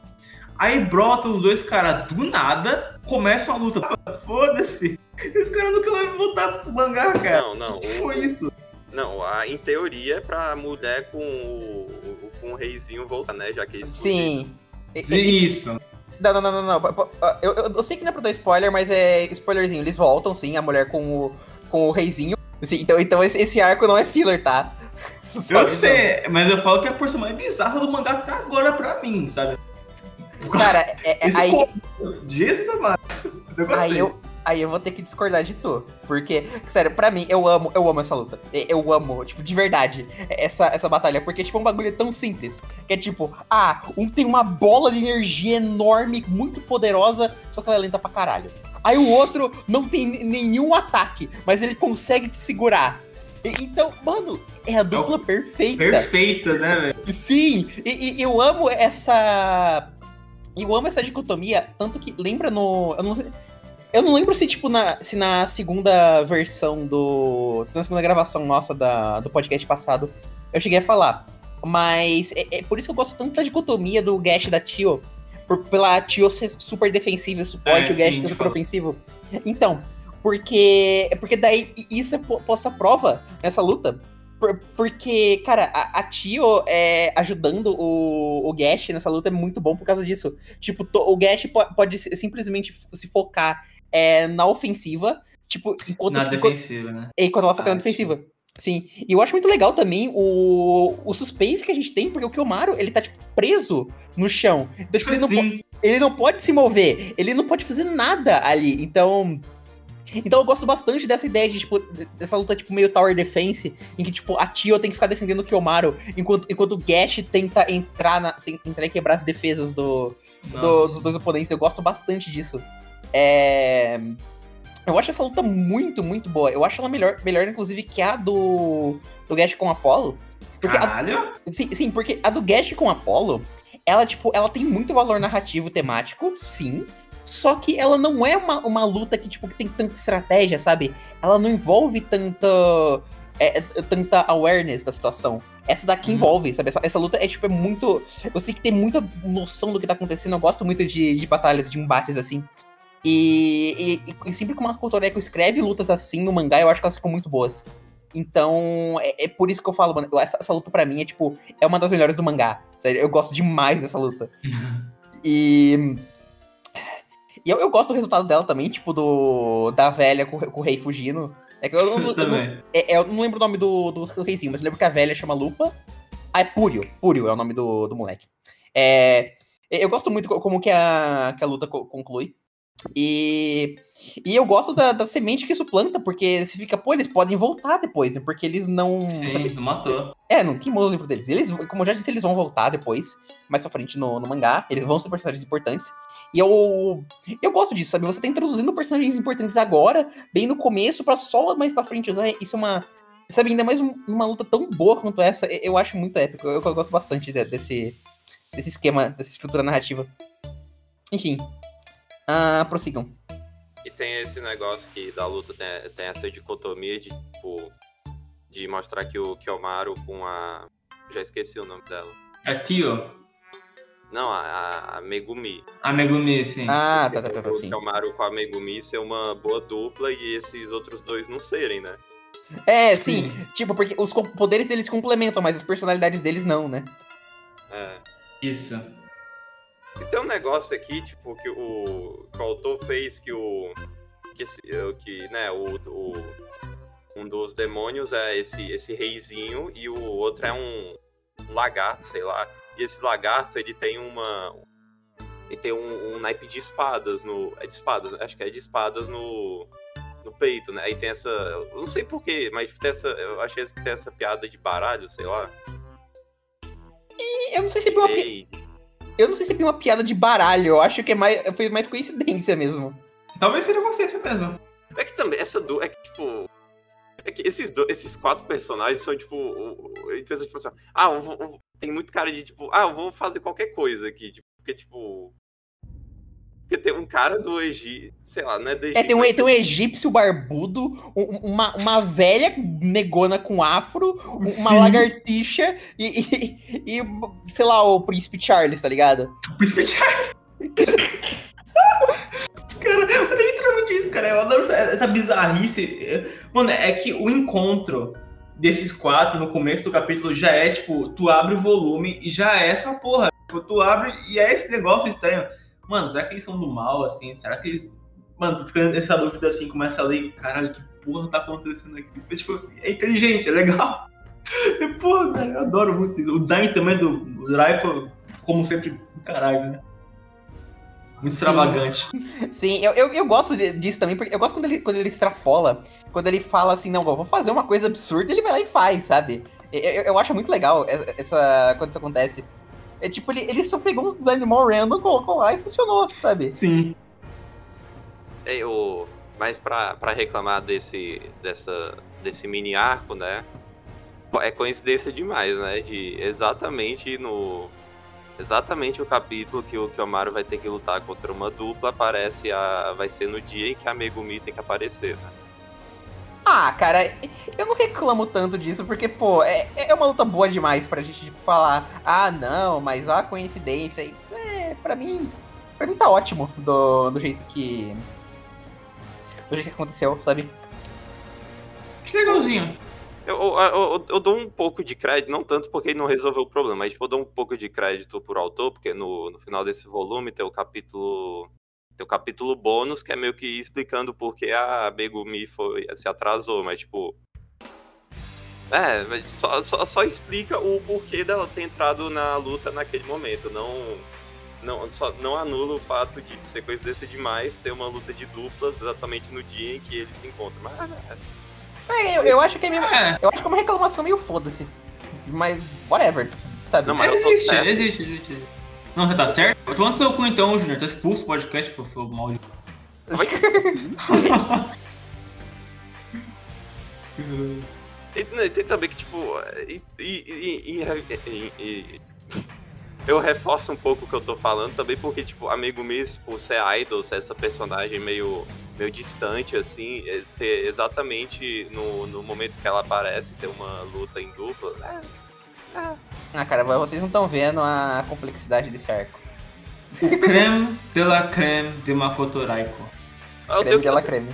Aí brota os dois caras do nada, começam a luta. Foda-se. Esse cara nunca vai voltar pro mangá, cara. Não, não. O que foi isso? Não, a, em teoria é pra mulher com o, com o reizinho voltar, né? Já que isso. Sim. Isso. Não, não, não, não, não. Eu, eu, eu, sei que não é pra dar spoiler, mas é spoilerzinho. Eles voltam, sim, a mulher com o, com o reizinho. Sim, então, então esse, esse arco não é filler, tá? eu sei, mas eu falo que é a porção mais bizarra do mangá até agora pra mim, sabe? Cara, é, é, aí. Jesus amado. Aí eu, aí eu vou ter que discordar de tu. Porque, sério, pra mim, eu amo, eu amo essa luta. Eu amo, tipo, de verdade, essa, essa batalha. Porque, tipo, é um bagulho tão simples. Que é tipo, ah, um tem uma bola de energia enorme, muito poderosa, só que ela é lenta pra caralho. Aí o outro não tem nenhum ataque, mas ele consegue te segurar. Então, mano, é a dupla é perfeita. Perfeita, né, velho? Sim, e, e, eu amo essa. Eu amo essa dicotomia, tanto que lembra no. Eu não sei, eu não lembro se, tipo, na, se na segunda versão do. Se na segunda gravação nossa da, do podcast passado eu cheguei a falar. Mas é, é por isso que eu gosto tanto da dicotomia do Gash da Tio. Por, pela Tio ser super defensiva e suporte, é, o Gash ser super ofensivo. Então, porque. Porque daí isso é posta prova nessa luta. Por, porque, cara, a, a Tio é, ajudando o, o Gash nessa luta é muito bom por causa disso. Tipo, to, o Gash pode, pode simplesmente se focar é, na ofensiva. Tipo, enquanto. Na defensiva, né? Enquanto ela foca ah, na defensiva. Sim. E eu acho muito legal também o, o suspense que a gente tem, porque o Kiyomaru, ele tá, tipo, preso no chão. Então, tipo, ele não, ele não pode se mover, ele não pode fazer nada ali. Então. Então eu gosto bastante dessa ideia de, tipo, dessa luta, tipo, meio tower defense, em que, tipo, a Tio tem que ficar defendendo o Kiyomaru, enquanto, enquanto o Gash tenta entrar, na, tem, entrar e quebrar as defesas do, do, dos dois oponentes. Eu gosto bastante disso. É... Eu acho essa luta muito, muito boa. Eu acho ela melhor, melhor inclusive, que a do, do Gash com Apollo. Porque Caralho! A, sim, sim, porque a do Gash com Apollo, ela, tipo, ela tem muito valor narrativo, temático, sim. Só que ela não é uma, uma luta que, tipo, que tem tanta estratégia, sabe? Ela não envolve tanta. É, é tanta awareness da situação. Essa daqui uhum. envolve, sabe? Essa, essa, luta é, tipo, é muito. Você tem que ter muita noção do que tá acontecendo. Eu gosto muito de, de batalhas, de embates assim. E, e, e sempre que uma Kotoreko escreve lutas assim no mangá, eu acho que elas ficam muito boas. Então, é, é por isso que eu falo, mano, essa, essa, luta para mim é, tipo, é uma das melhores do mangá. Sério, eu gosto demais dessa luta. e. E eu, eu gosto do resultado dela também, tipo, do. Da velha com, com o rei fugindo. É que eu, eu, eu, não, é, é, eu não lembro o nome do, do, do reizinho, mas eu lembro que a velha chama Lupa. Ah, é Púrio. Púrio é o nome do, do moleque. É, eu gosto muito como que a, que a luta conclui. E, e eu gosto da, da semente que isso planta, porque você fica, pô, eles podem voltar depois, né? Porque eles não. Sim, sabe? não matou. É, não queimou o livro deles. Eles, como eu já disse, eles vão voltar depois, mais pra frente no, no mangá. Eles vão ser personagens importantes. E eu. Eu gosto disso, sabe? Você tá introduzindo personagens importantes agora, bem no começo, para só mais pra frente usar. Isso é uma. Sabe, ainda mais uma luta tão boa quanto essa, eu acho muito épico. Eu, eu gosto bastante desse, desse esquema, dessa estrutura narrativa. Enfim, ah, prossigam. E tem esse negócio que da luta tem, tem essa dicotomia de, tipo, de mostrar que o Kiyomaru com a. Já esqueci o nome dela. É Tio? Não, a, a Megumi. A Megumi, sim. Ah, tá, tá, tá, tá. O sim. Kiyomaru com a Megumi ser uma boa dupla e esses outros dois não serem, né? É, sim. sim. Tipo, porque os poderes eles complementam, mas as personalidades deles não, né? É. Isso. E tem um negócio aqui, tipo, que o, que o autor fez que o. Que, esse, que né, o, o, um dos demônios é esse, esse reizinho e o outro é um, um lagarto, sei lá. E esse lagarto, ele tem uma. Ele tem um, um naipe de espadas no. É de espadas, acho que é de espadas no. No peito, né? Aí tem essa. Eu não sei porquê, mas tem essa. Eu achei que tem essa piada de baralho, sei lá. E eu não sei se é uma piada. Eu não sei se é uma piada de baralho, eu acho que é mais, foi mais coincidência mesmo. Talvez seja coincidência mesmo. É que também, essa do. É que, tipo. É que esses, do, esses quatro personagens são, tipo. Ele pensa, tipo assim, ah, eu vou, eu, tem muito cara de, tipo, ah, eu vou fazer qualquer coisa aqui. Tipo, porque, tipo. Porque tem um cara do Egito, sei lá, não é do Egito. É, tem um, tem um egípcio barbudo, uma, uma velha negona com afro, uma Sim. lagartixa e, e, e, sei lá, o príncipe Charles, tá ligado? O príncipe Charles? cara, é literalmente isso, cara. Eu adoro essa, essa bizarrice. Mano, é que o encontro desses quatro no começo do capítulo já é, tipo, tu abre o volume e já é essa porra. Tipo, tu abre e é esse negócio estranho mano, será que eles são do mal, assim? Será que eles. Mano, tu fica nessa dúvida assim, começa a ler, caralho, que porra tá acontecendo aqui? Porque, tipo, é inteligente, é legal. E, porra, cara, eu adoro muito isso. O design também do, do Raiko, como sempre, caralho, né? Muito extravagante. Sim, eu, eu, eu, gosto disso também, porque eu gosto quando ele, quando ele extrapola, quando ele fala assim, não, vou fazer uma coisa absurda, ele vai lá e faz, sabe? Eu, eu, eu acho muito legal essa, quando isso acontece. É tipo, ele, ele só pegou uns designs mó random, colocou lá e funcionou, sabe? Sim. É, o... Mas pra, pra reclamar desse, dessa, desse mini arco, né? É coincidência demais, né? De exatamente no. Exatamente o capítulo que o Kiyomaru vai ter que lutar contra uma dupla aparece a. Vai ser no dia em que a Megumi tem que aparecer, né? Ah, cara, eu não reclamo tanto disso, porque, pô, é, é uma luta boa demais pra gente, tipo, falar, ah, não, mas ó a coincidência. É, pra mim, pra mim tá ótimo do, do jeito que. Do jeito que aconteceu, sabe? Que legalzinho. Eu, eu, eu, eu, dou um pouco de crédito, não tanto porque ele não resolveu o problema, mas tipo, eu dou um pouco de crédito pro autor, porque no, no final desse volume tem o capítulo tem o capítulo bônus, que é meio que explicando por que a Megumi foi, se atrasou, mas tipo. É, só, só, só explica o porquê dela ter entrado na luta naquele momento. Não, não, só, não anula o fato de ser coincidência demais ter uma luta de duplas exatamente no dia em que eles se encontram. Mas. É, é eu, eu acho que é meio. É. Eu acho que é uma reclamação meio foda-se. Mas, whatever, sabe? Não, mas existe, existe, existe. Não, você tá certo? Toma seu cu então, Junior. Tá expulso do podcast, foi, foi mal. E, né, tem também que, tipo. E, e, eu reforço um pouco o que eu tô falando também, porque, tipo, amigo Miss, por ser idol, ser essa personagem meio, meio distante, assim, é, ter exatamente no, no momento que ela aparece, ter uma luta em dupla, né? É. Ah, cara, vocês não estão vendo a complexidade desse arco. O creme de la creme de Makoto Raiko. Creme de la creme.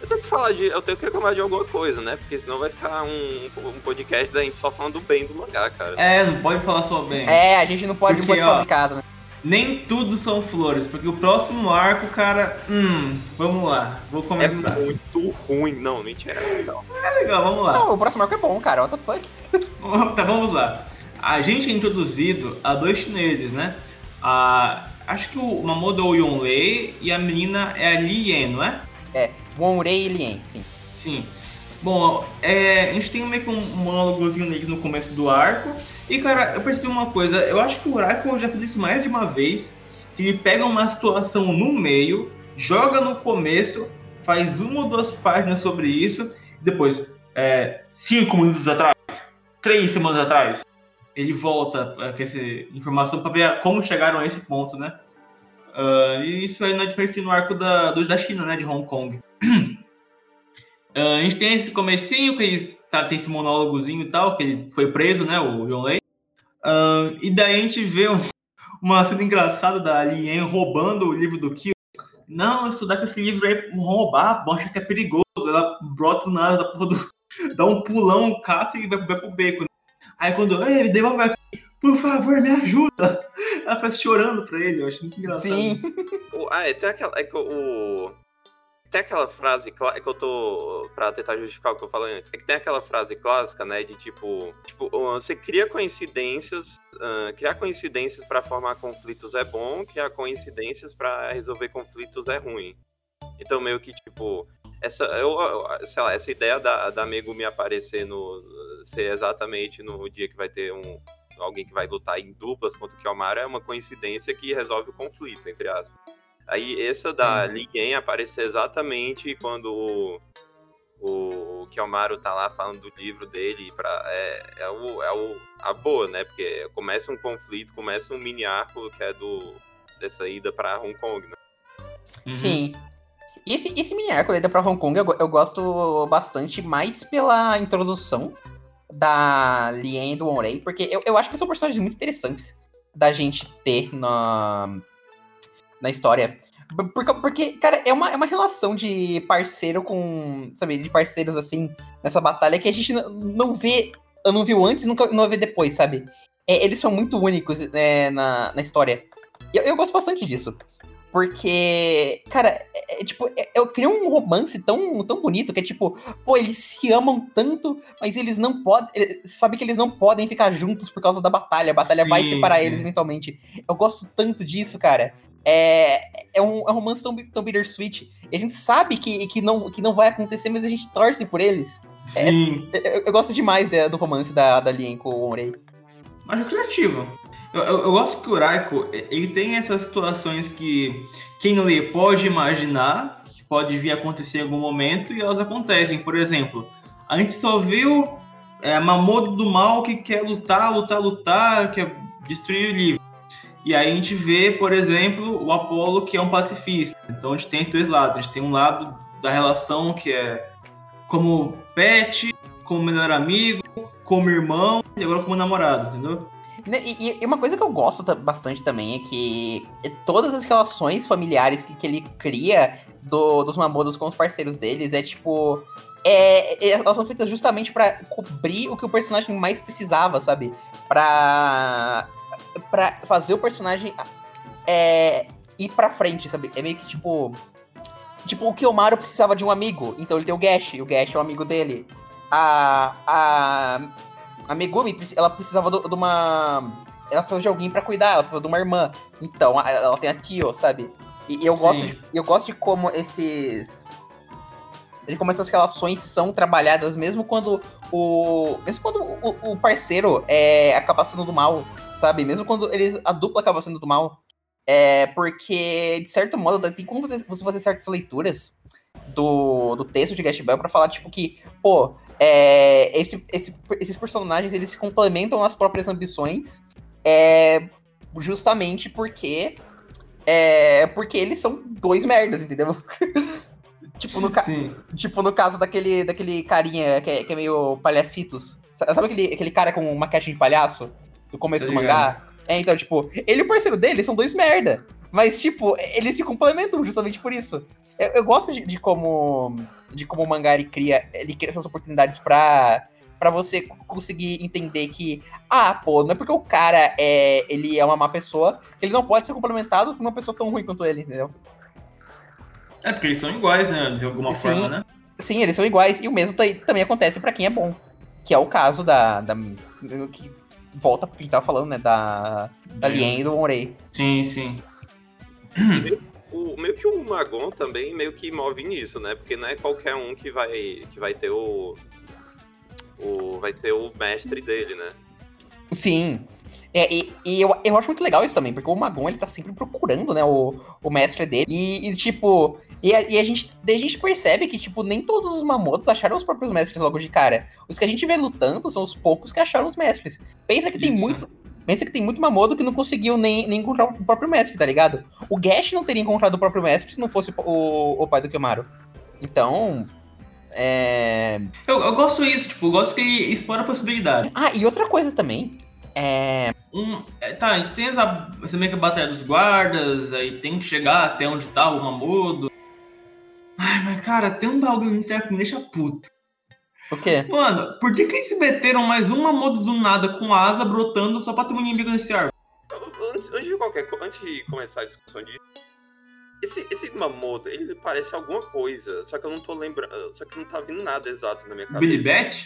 Eu tenho que falar de. Eu tenho que reclamar de alguma coisa, né? Porque senão vai ficar um, um podcast da gente só falando bem do mangá, cara. É, não pode falar só bem. É, a gente não pode, porque, pode fabricado, né? Nem tudo são flores, porque o próximo arco, cara. Hum, vamos lá, vou começar. É muito ruim. Não, mentira, é legal. É legal, vamos lá. Não, o próximo arco é bom, cara. What the fuck? tá, vamos lá. A gente é introduzido a dois chineses, né? A, acho que o Mamodo é o Yonlei e a menina é a Li Yen, não é? É, Wonrei e Lien, sim. Sim. Bom, é, a gente tem meio que um monólogozinho neles no começo do arco. E, cara, eu percebi uma coisa. Eu acho que o Oracle já fez isso mais de uma vez. Que ele pega uma situação no meio, joga no começo, faz uma ou duas páginas sobre isso. E depois, é, cinco minutos atrás, três semanas atrás, ele volta é, com essa informação para ver como chegaram a esse ponto, né? Uh, e isso aí não é diferente no arco da, do, da China, né? De Hong Kong. Uh, a gente tem esse comecinho, que ele tá, tem esse monólogozinho e tal, que ele foi preso, né? O John Lei. Uh, e daí a gente vê um, uma cena engraçada da Lien roubando o livro do Kill. Não, estudar com esse livro aí, roubar, acha que é perigoso. Ela brota do nada, dá, dá um pulão, cata e vai, vai pro beco. Né? Aí quando ele devolve aqui, por favor, me ajuda. Ela parece chorando pra ele, eu acho muito engraçado. Sim. ah, é, tem aquela. É que o. Tem aquela frase é que eu tô. Pra tentar justificar o que eu falei antes. É que tem aquela frase clássica, né? De tipo. Tipo, você cria coincidências. Uh, criar coincidências para formar conflitos é bom, criar coincidências para resolver conflitos é ruim. Então, meio que, tipo, essa, eu, sei lá, essa ideia da, da amigo me aparecer no. Ser exatamente no dia que vai ter um, alguém que vai lutar em duplas contra o Kiyomaru é uma coincidência que resolve o conflito, entre aspas. Aí essa da Lien aparece exatamente quando o, o, o Kiyomaru tá lá falando do livro dele pra, é, é, o, é o, a boa, né? Porque começa um conflito, começa um mini arco que é do, dessa ida pra Hong Kong, né? Uhum. Sim. E esse, esse mini arco da ida pra Hong Kong eu, eu gosto bastante mais pela introdução da Lien e do Onrei, porque eu, eu acho que são personagens muito interessantes da gente ter na, na história. Porque, porque, cara, é uma, é uma relação de parceiro com. Sabe, de parceiros assim, nessa batalha que a gente não, vê. Não viu antes nunca não ver depois, sabe? É, eles são muito únicos é, na, na história. Eu, eu gosto bastante disso. Porque, cara, é, é, tipo, é, eu criei um romance tão, tão bonito que é tipo, pô, eles se amam tanto, mas eles não podem. Sabe que eles não podem ficar juntos por causa da batalha. A batalha sim, vai separar sim. eles eventualmente. Eu gosto tanto disso, cara. É, é, um, é um romance tão, tão bittersweet. E a gente sabe que, que, não, que não vai acontecer, mas a gente torce por eles. É, sim. É, eu, eu, gosto demais de, do romance da, da Lien com o Onrei. Mas é criativo. Eu, eu, gosto que o Raiko, ele tem essas situações que quem lê pode imaginar, que pode vir a acontecer em algum momento, e elas acontecem. Por exemplo, a gente só viu é, Mamodo do mal que quer lutar, lutar, lutar, quer destruir o livro. E aí a gente vê, por exemplo, o Apolo que é um pacifista. Então a gente tem dois lados. A gente tem um lado da relação que é como pet, como melhor amigo, como irmão e agora como namorado, entendeu? Né, e, e, uma coisa que eu gosto bastante também é que todas as relações familiares que, que ele cria do, dos Mamodos com os parceiros deles é tipo. É, é elas são feitas justamente para cobrir o que o personagem mais precisava, sabe? Pra, pra fazer o personagem é, ir pra frente, sabe? É meio que tipo. Tipo, o Kiyomaru precisava de um amigo, então ele tem o Gash, e o Gash é o amigo dele. A. A a Megumi, ela precisava de uma. Ela precisava de alguém para cuidar, ela precisava de uma irmã. Então, ela tem a Kyo, sabe? E, eu gosto, de, eu gosto de como esses. De como essas relações são trabalhadas, mesmo quando o. Mesmo quando o, o parceiro é, acaba sendo do mal, sabe? Mesmo quando eles, a dupla acaba sendo do mal. É porque, de certo modo, tem como você, você fazer certas leituras do, do texto de Gash Bell pra falar, tipo, que, pô, é, esse, esse, esses personagens eles se complementam nas próprias ambições é, justamente porque é, porque eles são dois merdas, entendeu? tipo, no ca... tipo no caso daquele, daquele carinha que é, que é meio palhacitos. Sabe aquele, aquele cara com maquiagem de palhaço? No começo do mangá? É, então, tipo, ele e o parceiro dele são dois merda. Mas, tipo, eles se complementam justamente por isso. Eu, eu gosto de, de, como de como o mangá ele cria, ele cria essas oportunidades pra, pra você conseguir entender que, ah, pô, não é porque o cara é, ele é uma má pessoa, que ele não pode ser complementado por uma pessoa tão ruim quanto ele, entendeu? É, porque eles são iguais, né? De alguma sim, forma, né? Sim, eles são iguais. E o mesmo também acontece para quem é bom. Que é o caso da. da que volta porque a gente tava falando, né? Da, da Lien e do Monrei. Sim, sim. O, meio que o Magon também meio que move nisso, né? Porque não é qualquer um que vai, que vai ter o, o. Vai ser o mestre dele, né? Sim. É, e, e eu, eu acho muito legal isso também, porque o Magon ele tá sempre procurando, né, o, o mestre dele. E, e tipo, e a, e a, gente, a gente percebe que, tipo, nem todos os Mamotos acharam os próprios mestres logo de cara. Os que a gente vê lutando são os poucos que acharam os mestres. Pensa que tem muitos. Pensa que tem muito Mamodo que não conseguiu nem, nem encontrar o próprio mestre, tá ligado? O Gash não teria encontrado o próprio mestre se não fosse o, o pai do Kimaru. Então. É... Eu, eu gosto disso, tipo, eu gosto que explora a possibilidade. Ah, e outra coisa também. É. Um, é, tá, a gente tem essa, essa meio que a batalha dos guardas, aí tem que chegar até onde tá o Mamodo. Ai, mas cara, tem um bagulho arco que me deixa puto. O quê? Mano, por que, que eles meteram mais um Mamodo do nada com asa brotando só pra ter um inimigo nesse arco? Antes, antes de qualquer antes de começar a discussão disso, esse, esse Mamodo, ele parece alguma coisa, só que eu não tô lembrando, só que não tá vindo nada exato na minha cabeça. Billy Bat?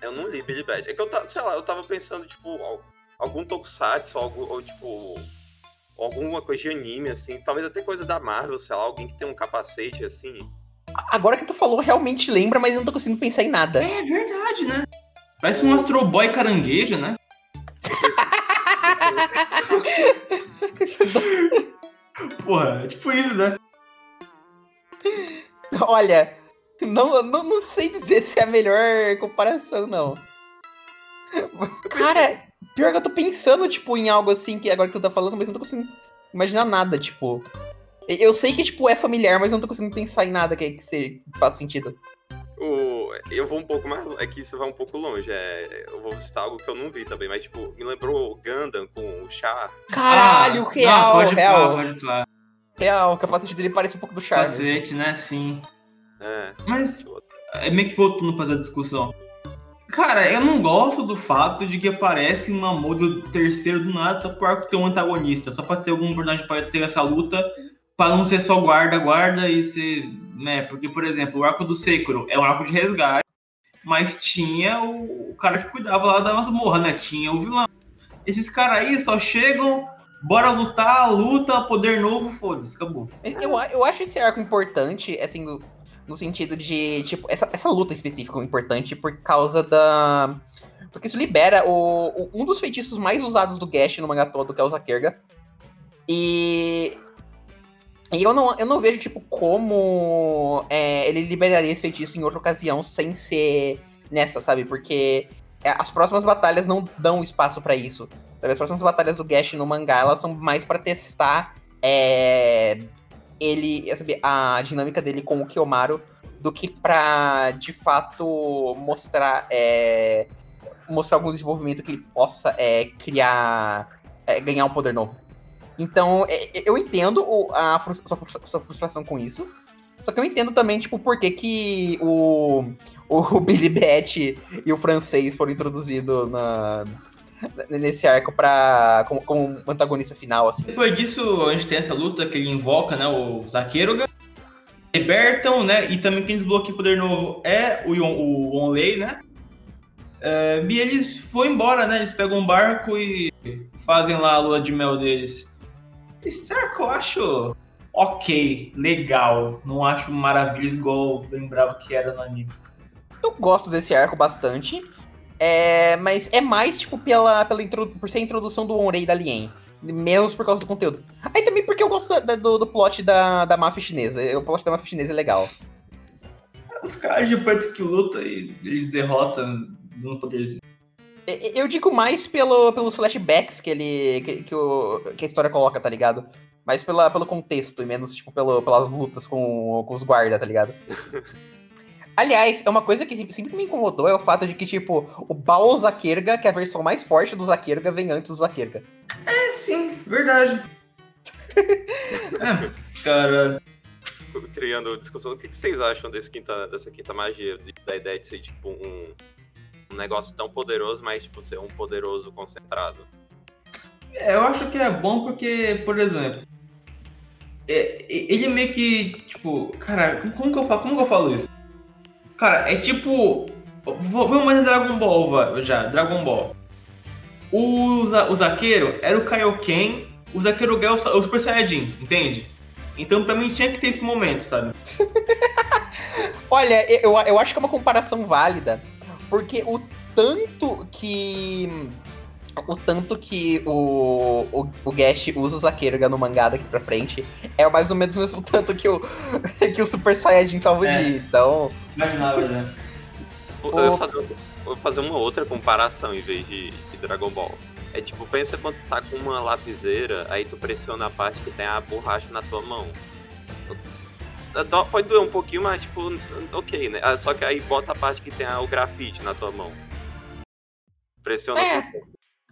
Eu não li Billy Bat. É que eu, sei lá, eu tava pensando, tipo, algum tokusatsu, algo, ou tipo, alguma coisa de anime, assim, talvez até coisa da Marvel, sei lá, alguém que tem um capacete, assim. Agora que tu falou, realmente lembra, mas eu não tô conseguindo pensar em nada. É verdade, né? Parece um Astro Boy caranguejo, né? Porra, é tipo isso, né? Olha, não, não, não sei dizer se é a melhor comparação, não. Cara, pior que eu tô pensando, tipo, em algo assim que agora que tu tá falando, mas eu não tô conseguindo imaginar nada, tipo. Eu sei que, tipo, é familiar, mas eu não tô conseguindo pensar em nada que, que, se, que faça sentido. O, eu vou um pouco mais. É que isso vai um pouco longe. É, eu vou citar algo que eu não vi também, mas, tipo, me lembrou o Gundam com o Char. Caralho, ah, real, não, pode real. Falar, pode falar. Real, o capacete dele parece um pouco do Char. Capacete, né? Sim. É. Mas, é meio que voltando pra essa discussão. Cara, eu não gosto do fato de que aparece uma moda terceiro do nada só por ter um antagonista, só pra ter algum personagem pra ter essa luta para não ser só guarda, guarda e ser. Né? Porque, por exemplo, o arco do Sekiro é um arco de resgate, mas tinha o, o cara que cuidava lá da masmorra, né? Tinha o vilão. Esses caras aí só chegam, bora lutar, luta, poder novo, foda-se, acabou. Eu, eu acho esse arco importante, assim, no, no sentido de, tipo, essa, essa luta específica é importante por causa da. Porque isso libera o, o, um dos feitiços mais usados do Gash no mangá todo, que é o Zakerga. E e eu não, eu não vejo, tipo, como é, ele liberaria esse feitiço em outra ocasião sem ser nessa, sabe? Porque é, as próximas batalhas não dão espaço para isso. Sabe? As próximas batalhas do Gash no mangá, elas são mais para testar é, ele, sabe, a dinâmica dele com o Kiyomaru do que pra, de fato, mostrar é, mostrar algum desenvolvimento que ele possa é, criar, é, ganhar um poder novo. Então, é, é, eu entendo a sua frustração com isso. Só que eu entendo também, tipo, por que, que o, o Billy Bat e o francês foram introduzidos na, nesse arco pra, como, como antagonista final, assim. Depois disso, a gente tem essa luta que ele invoca, né, o Zakeruga. Libertam, né, e também quem desbloqueia o poder novo é o, o Onley, né. É, e eles foram embora, né, eles pegam um barco e fazem lá a lua de mel deles. Esse arco eu acho ok, legal. Não acho maravilhas igual eu lembrava que era no anime. Eu gosto desse arco bastante. É, mas é mais, tipo, pela, pela por ser a introdução do Onrei da Lien. Menos por causa do conteúdo. Aí também porque eu gosto da- do, do plot da, da máfia chinesa. O plot da máfia chinesa é legal. Os caras de perto que lutam e eles derrotam dando poderzinho. Eu digo mais pelo, pelos flashbacks que ele. Que, que o, que a história coloca, tá ligado? Mais pela, pelo contexto e menos, tipo, pelo, pelas lutas com, com os guardas, tá ligado? Aliás, é uma coisa que sempre- me incomodou é o fato de que, tipo, o Baal que é a versão mais forte do Zakerga, vem antes do Zakerga. É sim, verdade. é, cara, Criando discussão. O que vocês acham desse quinta, dessa quinta magia? da ideia de ser, tipo, um, um negócio tão poderoso, mas, tipo, ser um poderoso concentrado. É, eu acho que é bom porque, por exemplo, é, ele meio que, tipo, cara, como- que eu falo, como que eu falo isso? Cara, é tipo, vamos mais em Dragon Ball já, Dragon Ball. O, o Zaqueiro era o Kaioken, o Zaqueiro é o, Sa- o Super Saiyajin, entende? Então pra mim tinha que ter esse momento, sabe? Olha, eu, eu acho que é uma comparação válida, porque o tanto que. O tanto que o, o, o Gash usa o Zakerga no mangá daqui pra frente é mais ou menos o mesmo tanto que o, que o Super Saiyajin salva o É. dia. Então, Imaginava já. Eu, ia fazer, eu vou fazer uma outra comparação em vez de, de Dragon Ball. É tipo, pensa quando tu tá com uma lapiseira, aí tu pressiona a parte que tem a borracha na tua mão. Dó- Pode doer um pouquinho, mas tipo, ok, né? Ah, Só que aí bota a parte que tem o grafite na tua mão. Pressiona É. um pouco.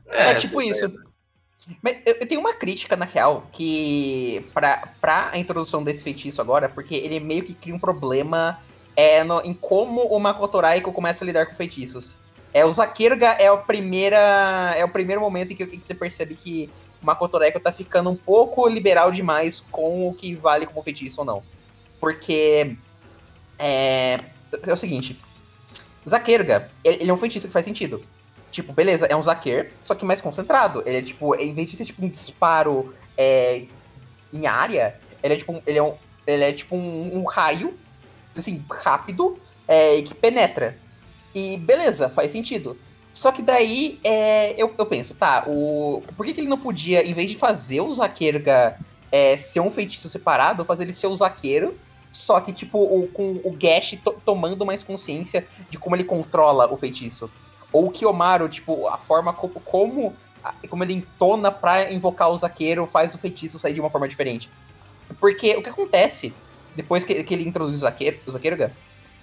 é, tipo isso. ideia. Mas eu, tenho uma crítica, na real, que pra, pra a introdução desse feitiço agora, porque ele meio que cria um problema é, no- em como o Makoto Raiko começa a lidar com feitiços. É, o Zakerga é a primeira. É o primeiro momento em que, em que você percebe que o Makoto Raiko tá ficando um pouco liberal demais com o que vale como feitiço ou não. Porque. É, é o seguinte. Zakerga, ele, é um feitiço que faz sentido. Tipo, beleza, é um Zaker, só que mais concentrado. Ele é tipo, em vez de ser tipo um disparo é, em área, ele é tipo ele é um, ele é tipo um, um raio, assim, rápido, é, que penetra. E beleza, faz sentido. Só que daí é, eu, eu penso, tá, o, por que, que ele não podia, em vez de fazer o Zakerga é, ser um feitiço separado, fazer ele ser o Zaqueiro, só que, tipo, o, com o Gash to- tomando mais consciência de como ele controla o feitiço. Ou o Kiyomaru, tipo, a forma como, como, como ele entona pra invocar o Zaqueiro faz o feitiço sair de uma forma diferente. Porque o que acontece depois que, que ele introduz o Zaqueiro, o Zaqueruga,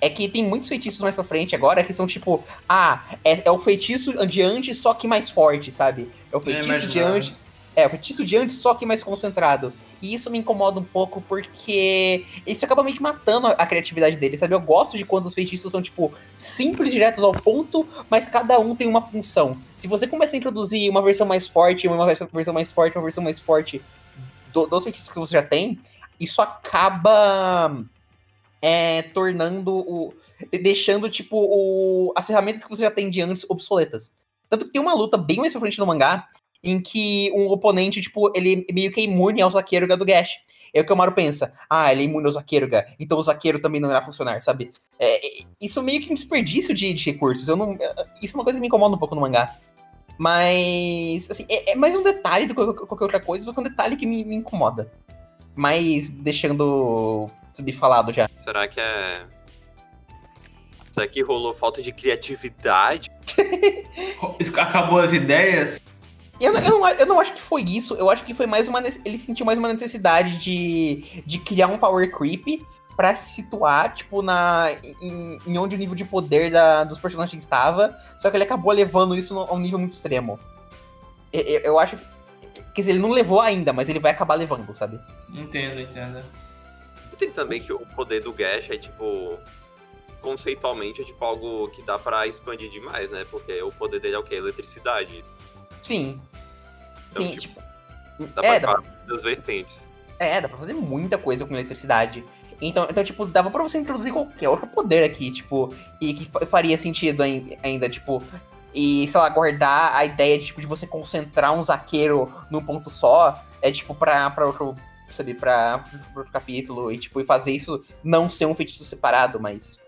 é que tem muitos feitiços mais pra frente agora que são tipo, ah, é, é o feitiço de antes, só que mais forte, sabe? É o feitiço de imaginava. antes. É, o feitiço de antes, só que mais concentrado. E isso me incomoda um pouco porque isso acaba meio que matando a- criatividade dele, sabe? Eu gosto de quando os feitiços são, tipo, simples, diretos ao ponto, mas cada um tem uma função. Se você começa a introduzir uma versão mais forte, uma versão versão mais forte, uma versão mais forte do- dos feitiços que você já tem, isso acaba é, tornando o. deixando, tipo, o, as ferramentas que você já tem de antes obsoletas. Tanto que tem uma luta bem mais pra frente no mangá em que um oponente, tipo, ele meio que é imune ao Zakeruga do Gash. É o que o Maru pensa, ah, ele é imune ao Zakeruga, então o Zakeiro também não irá funcionar, sabe? É, é, isso meio que um desperdício de, de recursos. Eu não, é, isso é uma coisa que me incomoda um pouco no mangá. Mas, assim, é, é mais um detalhe do que qualquer outra coisa, só que um detalhe que me, me incomoda. Mas deixando subir falado já. Será que é. Será que rolou falta de criatividade? Acabou as ideias. Eu, não- eu, não, eu não acho que foi isso, eu acho que foi mais uma. Ele sentiu mais uma necessidade de, de criar um power creep pra se situar, tipo, na, em, em onde o nível de poder da, dos personagens estava, só que ele acabou levando isso a um nível muito extremo. Eu, eu- eu acho que. Quer dizer, ele não levou ainda, mas ele vai acabar levando, sabe? Entendo, entendo. E tem também que o poder do Gash é tipo. Conceitualmente é tipo algo que dá pra expandir demais, né? Porque o poder dele é o quê? Eletricidade. Sim. Então, Sim, tipo, tipo. Dá É, pra dá das vertentes. É, dá pra fazer muita coisa com eletricidade. Então, então, tipo, dava pra você introduzir qualquer outro poder aqui, tipo, e que fa- faria sentido ain- ainda, tipo, e, sei lá, guardar a ideia de, tipo, de você concentrar um zaqueiro num ponto só, é, tipo, pra, pra outro, sabe, pra, pra outro capítulo, e, tipo, e fazer isso não ser um feitiço separado, mas...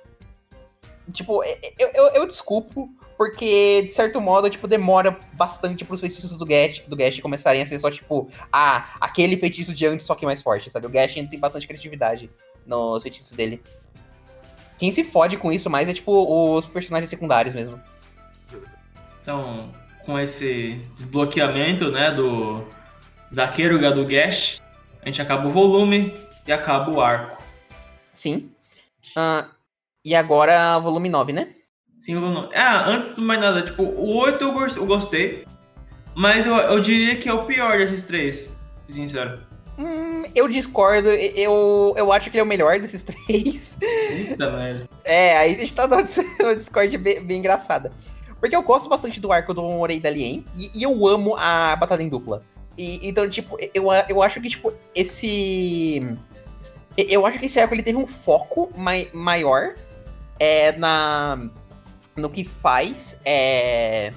Tipo, é- é- eu, eu, eu desculpo, porque, de certo modo, tipo, demora bastante pros feitiços do Gash, do Gash começarem a ser só, tipo, ah, aquele feitiço de antes, só que mais forte, sabe? O Gash tem bastante criatividade nos feitiços dele. Quem se fode com isso mais é, tipo, os personagens secundários mesmo. Então, com esse desbloqueamento, né, do Zaqueiro do Gash, a gente acaba o volume e acaba o arco. Sim. Uh, e agora, volume 9, né? Sim, volume 9. Ah, antes de mais nada, tipo, o 8 eu gostei, mas eu, eu diria que é o pior desses três, sincero. Hum, eu discordo, eu, eu acho que ele é o melhor desses três. Eita, velho. É, aí a gente tá numa Discord bem, bem engraçada. Porque eu gosto bastante do arco do Morei da Alien e, e, eu amo a batalha em dupla. E, então, tipo, eu, eu acho que, tipo, esse. Eu acho que esse arco ele teve um foco mai, maior é, na, no que faz. É,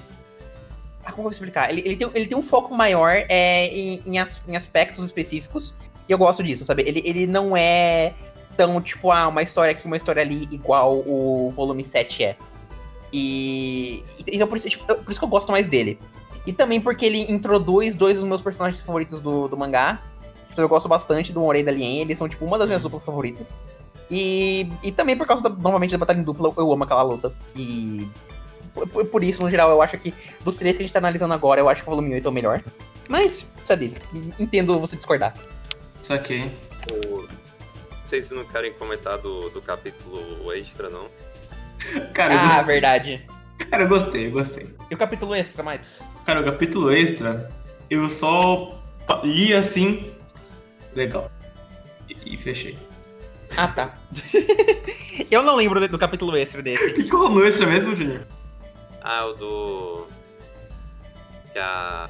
ah, como eu vou explicar? Ele, ele, tem, ele tem um foco maior é, em, em, as, em, aspectos específicos. E eu gosto disso, sabe? Ele, ele não é tão, tipo, ah, uma história aqui, uma história ali, igual o volume 7 é. E. Então por isso, tipo, por isso que eu gosto mais dele. E também porque ele introduz dois dos meus personagens favoritos do, do mangá. Então eu gosto bastante do Morei da Lien, eles são, tipo, uma das minhas duplas favoritas. E, e também por causa, da, novamente, da batalha em dupla, eu amo aquela luta. E por, por, isso, no geral, eu acho que dos três que a gente tá analisando agora, eu acho que o volume 8 é o melhor. Mas, sabe, entendo você discordar. Isso aqui. Vocês não querem comentar do, do capítulo extra, não? Cara, ah, gostei. verdade. Cara, eu gostei, eu gostei. E o capítulo extra, Max? Cara, o capítulo extra, eu só li assim. Legal. E, e fechei. Ah, tá. eu não lembro do capítulo extra desse. O que rolou extra mesmo, Junior? Ah, o do. Que a.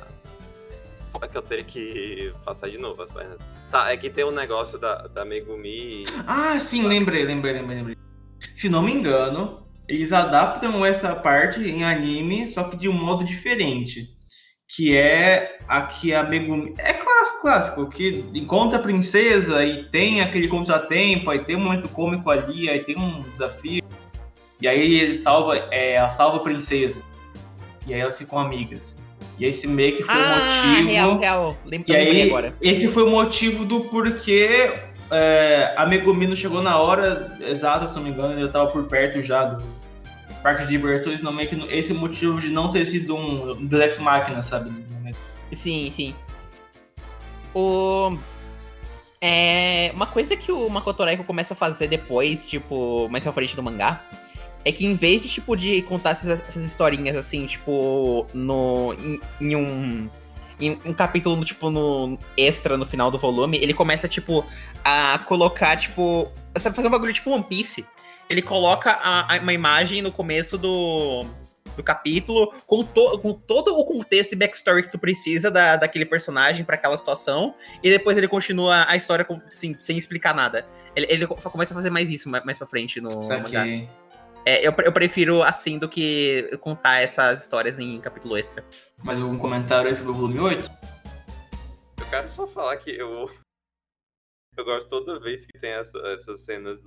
Como é que eu teria que passar de novo as pernas? Tá, é que tem um negócio da, da Megumi. Ah, sim, lembrei, lembrei, lembrei, lembrei. Se não me engano, eles adaptam essa parte em anime, só que de um modo diferente. Que é aqui a Megumi. É clássico, clássico, que encontra a princesa e tem aquele contratempo, aí tem um momento cômico ali, aí tem um desafio. E aí ele salva, é, a salva a princesa. E aí elas ficam amigas. E esse meio que foi ah, o motivo. Real, real. e aí, agora. esse foi o motivo do porquê é, a Megumi não chegou na hora exata, se não me engano, eu tava por perto já do parque de diversões, não meio que esse motivo de não ter sido um Dex Máquina, sabe? Sim, sim. O é, uma coisa que o Makoto Reiko começa a fazer depois, tipo, mais pra frente do mangá, é que em vez de, tipo, de contar essas, essas historinhas, assim, tipo, no, em, em um em um capítulo, tipo, no extra no final do volume, ele começa, tipo, a colocar, tipo. Sabe, fazer um bagulho tipo One Piece. Ele coloca a, a, uma imagem no começo do, do capítulo com, to, com todo o contexto e backstory que tu precisa da, daquele personagem para aquela situação. E depois ele continua a história com, assim, sem explicar nada. Ele, ele começa a fazer mais isso mais, mais pra frente no mangá. É, eu, eu prefiro assim do que contar essas histórias em capítulo extra. Mais algum comentário aí sobre o volume 8? Eu quero só falar que eu. Eu gosto toda vez que tem essa, essas cenas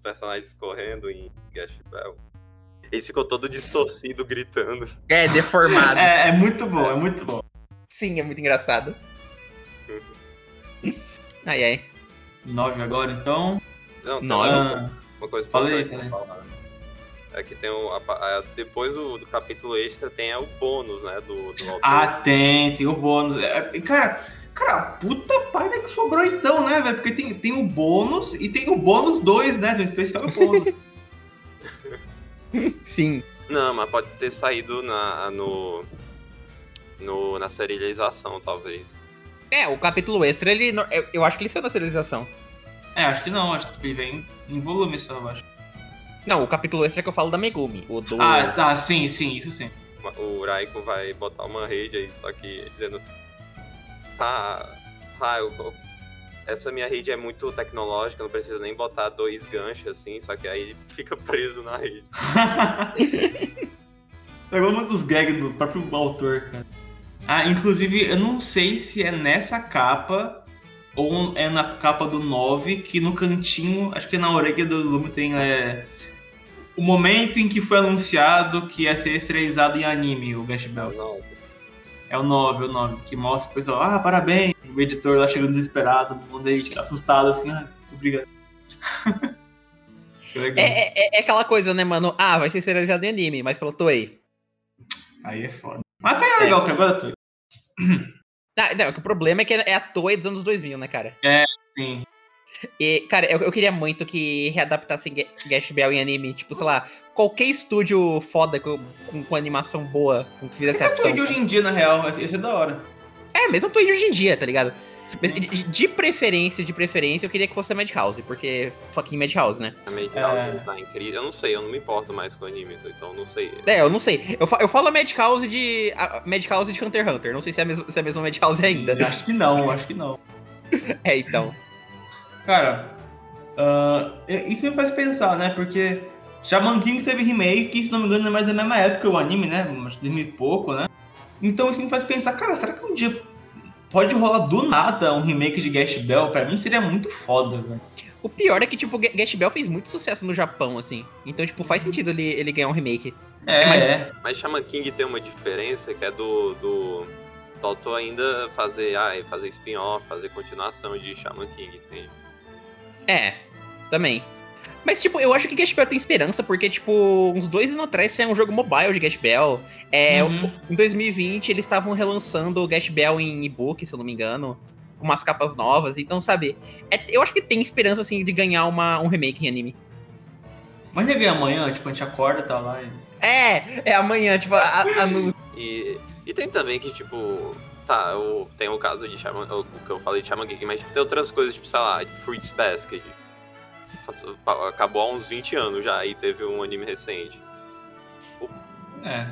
dos personagens correndo em Gash Bell. Eles ficam todo distorcido, gritando. É, deformado. é, é muito bom, é muito bom. Sim, é muito engraçado. ai, ai. 9 agora, então. Não, Nove. Uma coisa pra Falei, falar. É que tem o. A, a, depois do, do, capítulo extra tem o bônus, né? Do, do Ah, tem, tem o bônus. É, cara, cara, puta parte que sobrou então, né, velho? Porque tem, tem o bônus e tem o bônus 2, né? Do especial e bônus. Sim. Não, mas pode ter saído na, no, no, na serialização, talvez. É, o capítulo extra, ele. Eu, eu acho que ele saiu na serialização. É, acho que não, acho que ele vem em volume só, eu acho. Não, o capítulo extra que eu falo da Megumi. O do... Ah, tá, sim, sim, isso sim. O Raiko vai botar uma rede aí, só que dizendo. Ah, ah eu, essa minha rede é muito tecnológica, não precisa nem botar dois ganchos assim, só que aí fica preso na rede. Pegou um dos gags do próprio autor, cara. Ah, inclusive, eu não sei se é nessa capa ou é na capa do 9 que no cantinho, acho que na orelha do Lume tem é, o momento em que foi anunciado que ia ser estrelizado em anime, o Gash Bell. Não, É o 9, o 9, que mostra o pessoal, ah, parabéns. O editor lá chegando desesperado, todo mundo aí assustado assim, ah, obrigado. legal. É, é, é aquela coisa, né, mano? Ah, vai ser serializado em anime, mas pela Toei. Aí é foda. Mas tá legal, que agora eu tô. Ah, não, o problema é que é a Toei dos anos 2000, né, cara? Sim. E, cara, eu, eu queria muito que readaptassem Ga- Gash Bell em anime. Tipo, sei lá, qualquer estúdio foda com, com, com animação boa, com que fizesse Essa ação. de hoje em dia, na real, esse é da hora. É, mesmo de hoje em dia, tá ligado? Mas De, de- preferência, de preferência, eu queria que fosse a Madhouse, porque fucking Madhouse, né? a Made É. tá incrível. Eu não sei, eu não me importo mais com animes, então eu não sei. É, eu não sei. Eu, fa- eu falo a Madhouse de. A Madhouse de Hunter x Hunter. Não sei se é a se é a mesma Madhouse ainda. Acho que não, acho que não. É, então. Cara, ah, isso me faz pensar, né? Porque Shaman King teve remake, se não me engano, é mais da mesma época o anime, né? Acho que 2000 e pouco, né? Então isso me faz pensar, cara, será que um dia pode rolar do nada um remake de Gash Bell? Pra mim seria muito foda, velho. O pior é que, tipo, Ga- Gash Bell fez muito sucesso no Japão, assim. Então, tipo, faz sentido ele, ele ganhar um remake. É, Mas- é. Mas Shaman King tem uma diferença que é do. do Toto ainda fazer, ah, fazer spin-off, fazer continuação de Shaman King, entende? É, também. Mas, tipo, eu acho que Gash Bell tem esperança, porque, tipo, uns dois anos atrás saiu um jogo mobile de Gash Bell. É, Uhum. Em 2020, eles estavam relançando o Gash Bell em e-book, se eu não me engano. Com umas capas novas. Então, sabe, é- eu acho que tem esperança, assim, de ganhar uma, um remake em anime. Mas já ganha amanhã, tipo, a gente acorda, tá lá. E... É, é amanhã, tipo, a. E, e tem também que, tipo. Tá, o, tem o caso de Shaman. O, o que eu falei de Shaman King, mas tipo, tem outras coisas, tipo, sei lá, Fruits Basket. Acabou há uns 20 anos já, e teve um anime recente. É.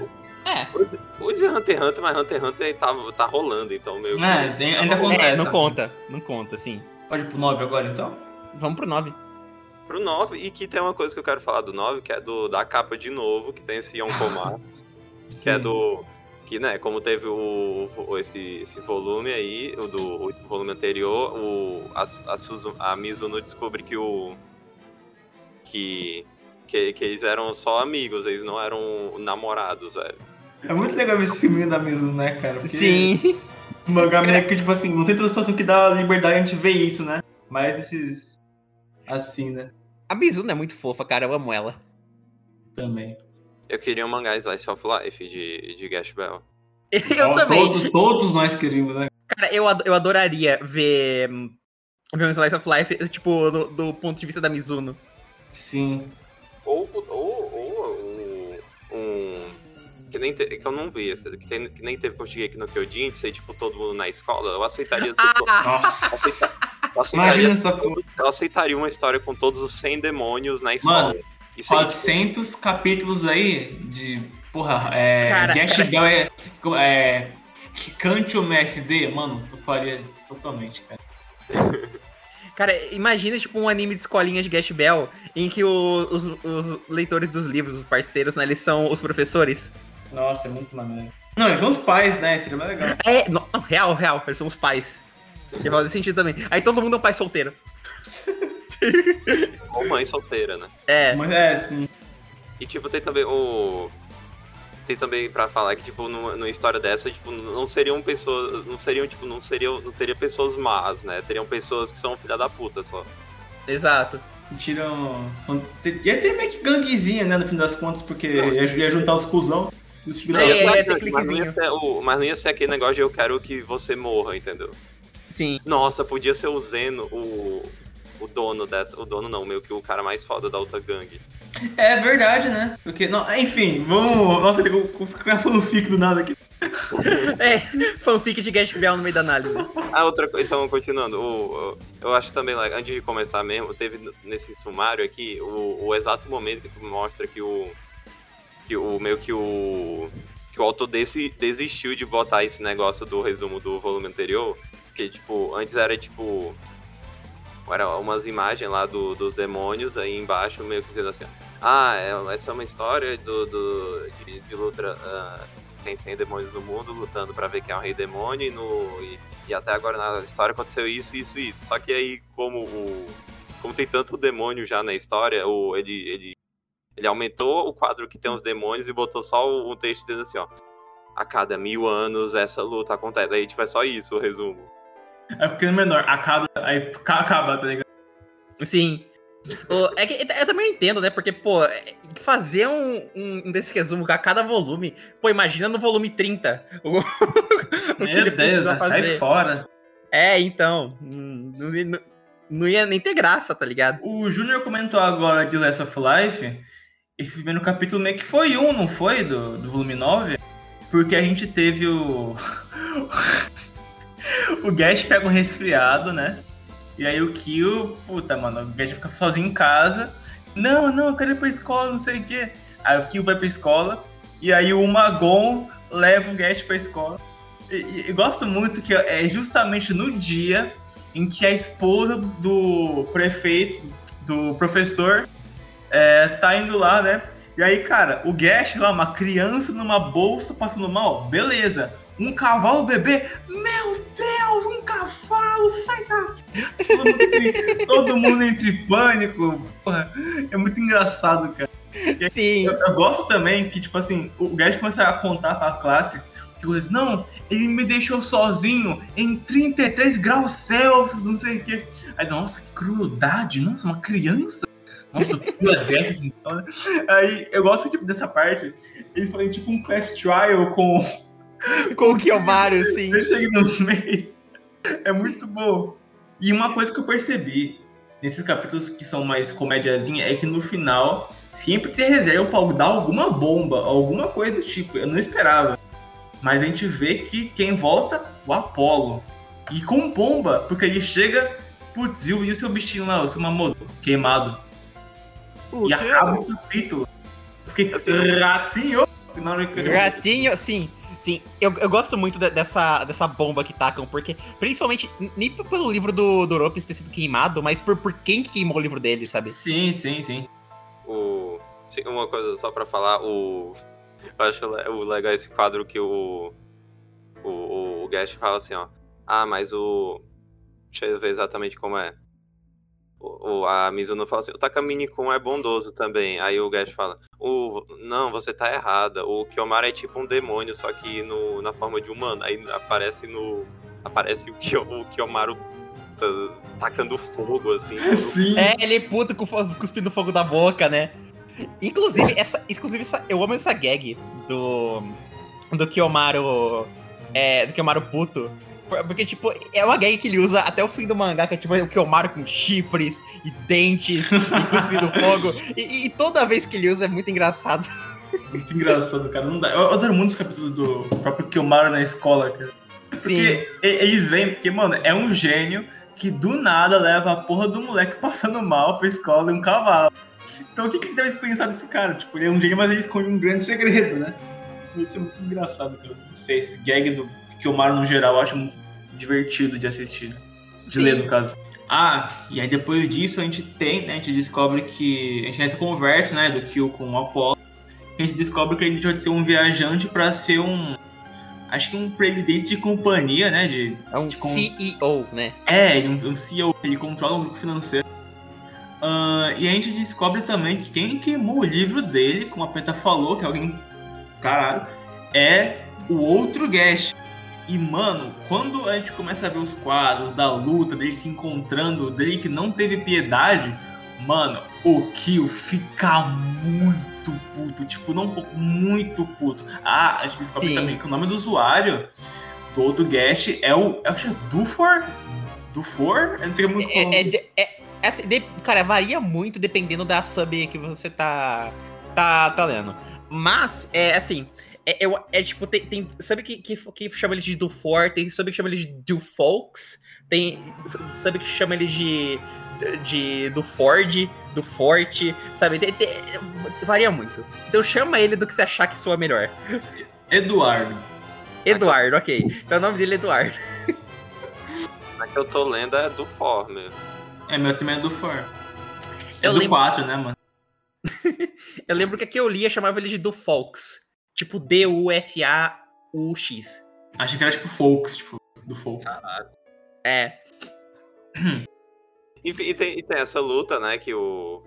É. O de Hunter x Hunter, mas Hunter x Hunter tá, tá rolando, então meio que. É, tem- ainda tá acontece. É, não conta. Não conta, sim. Pode ir pro 9 agora, então? Vamos pro 9. Pro 9, e que tem uma coisa que eu quero falar do 9, que é do, da capa de novo, que tem esse Yonkomar, que é do. Que, né, como teve o, o- esse, esse volume aí, o do o volume anterior, o, a, a, Suzu- a Mizuno descobre que o. Que, que. que eles eram só amigos, eles não eram namorados, velho. É muito legal ver esse filminho da Mizuno, né, cara? Porque Sim. O mangá meio que, tipo assim, não tem toda situação que dá liberdade a gente ver isso, né? Mas esses. Assim, né? A Mizuno é muito fofa, cara. Eu amo ela. Também. Eu queria um mangá Slice of Life de, de Gash Bell. Eu Ó, também. Todos, todos nós queríamos, né? Cara, eu, ad- eu adoraria ver, ver um Slice of Life, tipo, do, do ponto de vista da Mizuno. Sim. Ou, ou, ou um, um- que, nem te- que eu não vi, esse, que, tem- que nem teve aqui no Kyojin, de ser tipo todo mundo na escola, eu aceitaria. Ah! Nossa. eu aceita- eu Imagina aceitaria, essa porra. eu aceitaria uma história com todos os 100 demônios na escola. Mano, Isso aí, tipo, 400 capítulos aí de. Porra, é. Cara, Gash cara. Bell é. é Kikantio MSD, mano, eu faria totalmente, cara. Cara, imagina, tipo, um anime de escolinha de Gash Bell, em que o- os, os leitores dos livros, os parceiros, né, eles são os professores. Nossa, é muito maneiro. Não, eles são os pais, né? Seria mais legal. É, não, não, real, real, eles são os pais. Que faz sentido também. Aí todo mundo é um pai solteiro. ou mãe solteira, né? É, Mas é, sim. E tipo, tem também o. Tem também pra falar que, tipo, numa, numa história dessa, tipo, não seriam pessoas. Não seriam, tipo, não seriam. Não teria pessoas más, né? Teriam pessoas que são filha da puta só. exato. Tiram. Ia ter meio que ganguezinha, né, no fim das contas, porque ia, ia juntar os cuzão e os É, é, é, tem mas, não ia cliquezinho. ser o- mas não ia ser aquele negócio de eu quero que você morra, entendeu? Sim. Nossa, podia ser o Zeno, o, o dono dessa. O dono não, meio que o cara mais foda da outra gangue. É verdade, né? Porque, não, enfim, vamos. Nossa, vou criar fanfic do nada aqui. É, fanfic de Gash Bell no meio da análise. Ah, outra coisa, então, continuando, o, o- eu acho também, like, antes de começar mesmo, teve nesse sumário aqui o, o exato momento que tu mostra que o. Que o meio que o. Que o autor desse desistiu de botar esse negócio do resumo do volume anterior. Que, tipo, antes era tipo. Era umas imagens lá do- dos demônios aí embaixo, meio que dizendo assim, ah, é- essa é uma história do, do- de, de luta. ah, tem 100 demônios no mundo lutando pra ver quem é o rei demônio e, no, e, e até agora na história aconteceu isso, isso isso. Só que aí, como o. Como tem tanto demônio já na história, o, ele, ele, Ele aumentou o quadro que tem os demônios e botou só o texto dizendo assim, ó. A cada mil anos essa luta acontece. Aí, tipo, é só isso o resumo. É porque é menor, acaba, aí acaba, tá ligado? Sim. É que eu também entendo, né? Porque, pô, fazer um, um desse resumo a cada volume. Pô, imagina no volume 30. O, o Meu Deus, sai fora. É, então. Não, não, não, ia nem ter graça, tá ligado? O Júnior comentou agora de Last of Life. Esse primeiro capítulo meio que foi um, não foi? Do, do volume 9? Porque a gente teve o. o Gash pega um resfriado, né? E aí o Kill, puta, mano, o Gash fica sozinho em casa. Não, não, eu quero ir pra escola, não sei o quê. Aí o Kill vai pra escola. E aí o Magon leva o Gash pra escola. E, e, e, gosto muito que é justamente no dia em que a esposa do prefeito, do professor, é, tá indo lá, né? E aí, cara, o Gash lá, uma criança numa bolsa passando mal, beleza. Um cavalo bebê, meu Deus, um cavalo, sai daqui. Todo mundo entre, todo mundo entre pânico. Porra, é muito engraçado, cara. Sim. Eu, eu, gosto também que, tipo assim, o Gash começa a contar pra classe que coisa, não, ele me deixou sozinho em 33 graus Celsius, não sei o quê. Aí, nossa, que crueldade, nossa, uma criança nossa, pula dessas, então, né? Aí eu gosto tipo, dessa parte. Eles falam tipo um class trial com. Com o Kiyomaru, sim. Eu chego no meio. É muito bom. E uma coisa que eu percebi nesses capítulos que são mais comédiazinha é que no final sempre tem reserva pra dar alguma bomba, alguma coisa do tipo. Eu não esperava. Mas a gente vê que quem volta, o Apollo. E com bomba, porque ele chega, putz, e o seu bichinho lá, o seu Mamoto, queimado. O e quê? acaba o capítulo. Porque ratinho. Ratinho, sim. Sim, eu, eu gosto muito de, dessa, dessa bomba que tacam, porque, principalmente, nem pelo livro do, do Ropes ter sido queimado, mas por, por quem que queimou o livro dele, sabe? Sim, sim, sim. O, uma coisa só pra falar, o, eu acho legal esse quadro que o, o, o Guest fala assim, ó. Ah, mas o. Deixa eu ver exatamente como é o, a Mizuno fala assim, o Takamine-kun é bondoso também. Aí o Gash fala, o, não, você tá errada. O Kiyomaru é tipo um demônio, só que no, na forma de humano. Aí aparece no. Aparece o, Kiyo, o Kiyomaru tá, tacando fogo, assim. Sim. É, ele é puto com, cuspindo fogo da boca, né? Inclusive, essa, inclusive essa, eu amo essa gag do. Do Kiyomaru. É, do Kiyomaru puto porque, tipo, é uma gag que ele usa até o fim do mangá, que é tipo o Kiyomaru com chifres e dentes e cuspindo fogo. E, e, toda vez que ele usa é muito engraçado. Muito engraçado, cara. Não dá. Eu adoro muito os capítulos do próprio Kiyomaru na escola, cara. Porque Sim. eles vêm, porque, mano, é um gênio que do nada leva a porra do moleque passando mal pra escola e um cavalo. Então o que, que ele deve pensar desse cara? Tipo, ele é um gênio, mas ele esconde um grande segredo, né? Isso é muito engraçado, cara. Não sei, esse gag do que o Mario no geral eu acho muito divertido de assistir. De Sim. ler, no caso. Ah, e aí depois disso a gente tem, né? A gente descobre que. A gente tem essa conversa, né? Do Kill com o Apollo. A gente descobre que ele pode ser um viajante para ser um. Acho que um presidente de companhia, né? De, é um de CEO, né? É, um, um CEO. Ele controla um grupo financeiro. Uh, e a gente descobre também que quem queimou o livro dele, como a Penta falou, que é alguém. Caralho, é o outro Gash. E, mano, quando a gente começa a ver os quadros da luta, dele se encontrando, dele que não teve piedade, mano, o Kill fica muito puto. Tipo, não muito puto. Ah, a gente descobre Sim. também que o nome do usuário do outro guest é o. É o Dufor? Dufor? Eu não sei muito é, é, é, é, é assim, de, Cara, varia muito dependendo da sub que você tá, tá, tá lendo. Mas, é assim. É, é, é tipo, tem, tem, Sabe que, que, que chama ele de Dufor? Tem sabe que chama ele de Dufolks? Tem. Sabe que chama ele de. de do Ford, do Forte, sabe? Tem, tem, varia muito. Então chama ele do que você achar que soa melhor. Eduardo. Eduardo, ok. Então o nome dele é Eduardo. A que eu tô lendo é do For mesmo. É, meu também é do For. É eu do lembro... 4, né, mano? eu lembro que aqui eu lia chamava ele de do Folks. Tipo D-U-F-A-U-X. Achei que era tipo Folks, tipo, do Folks. Ah, é. e, e, tem, e tem essa luta, né, que o.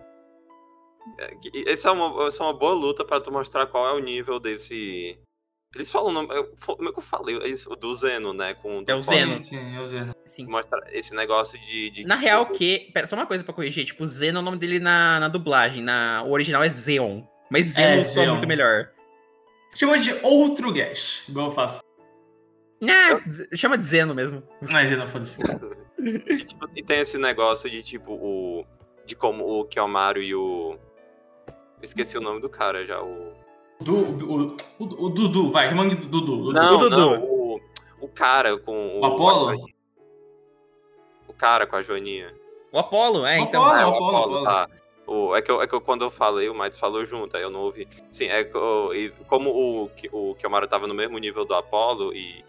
É, que- Essa é uma, essa é uma boa luta pra tu mostrar qual é o nível desse. Eles falam o nome. eu- Como é que eu falei? É isso, do Zeno, né? Com, do É o. Zeno. Sim, sim, é o Zeno. Sim. Mostra esse negócio de. de Na tipo, real, que. Pera, só uma coisa pra corrigir. Tipo, Zeno é o nome dele na, na dublagem. Na, o original é Zeon. Mas Zeno É, soa muito melhor. Chama de outro Gash, igual eu faço. Ah, chama de Zeno mesmo. Mas Zeno, foda-se. E, tipo, e tem esse negócio de tipo o. De como o Kiyomaru e o. Esqueci o nome do cara já. O. Du, o, o, o Dudu, vai, chama de Dudu. Dudu. Não, o Dudu. não, o, o cara com O Apollo? a joaninha. O cara com a joaninha. O Apolo, é, O então. Apollo. é, o Apollo, Apollo, Apollo. tá. O, é, que eu, é que eu, quando eu falei, o Mads falou junto, aí eu não ouvi. Sim, é eu- e como o, o Kiyomaru tava no mesmo nível do Apollo e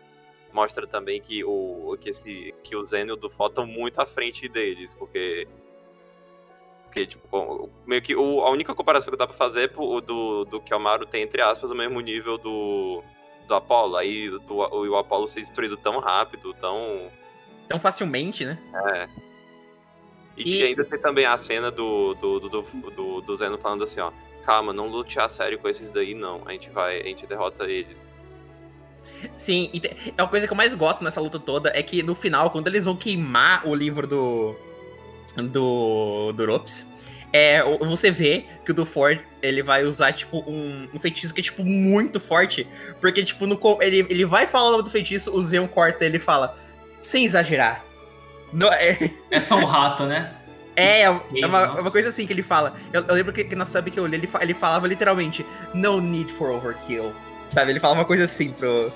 mostra também que o, que esse, que o Zen e o Dufo estão muito à frente deles, porque... Porque, tipo, meio que o, a única comparação que dá pra fazer é pro, do, do Kiyomaru tem, entre aspas, o mesmo nível do, do Apollo. Aí do, o, o Apollo ser destruído tão rápido, tão... Tão facilmente, né? É. E, E- ainda tem também a cena do, do, do, do, do- Zeno falando assim, ó. Calma, não lute a sério com esses daí, não. A gente vai, a gente derrota eles. Sim, e é uma coisa que eu mais gosto nessa luta toda é que no final, quando eles vão queimar o livro do. do. do Ropes, é, você vê que o do Ford ele vai usar, tipo, um, um feitiço que é, tipo, muito forte. Porque, tipo, no, ele, ele vai falar o nome do feitiço, o Zeon corta ele fala, sem exagerar. No- é, É só um rato, né? é, é uma, é uma coisa assim que ele fala. Eu, eu lembro que, que na sub que eu olhei, ele, fa- ele falava literalmente, no need for overkill. Sabe? Ele falava uma coisa assim pro,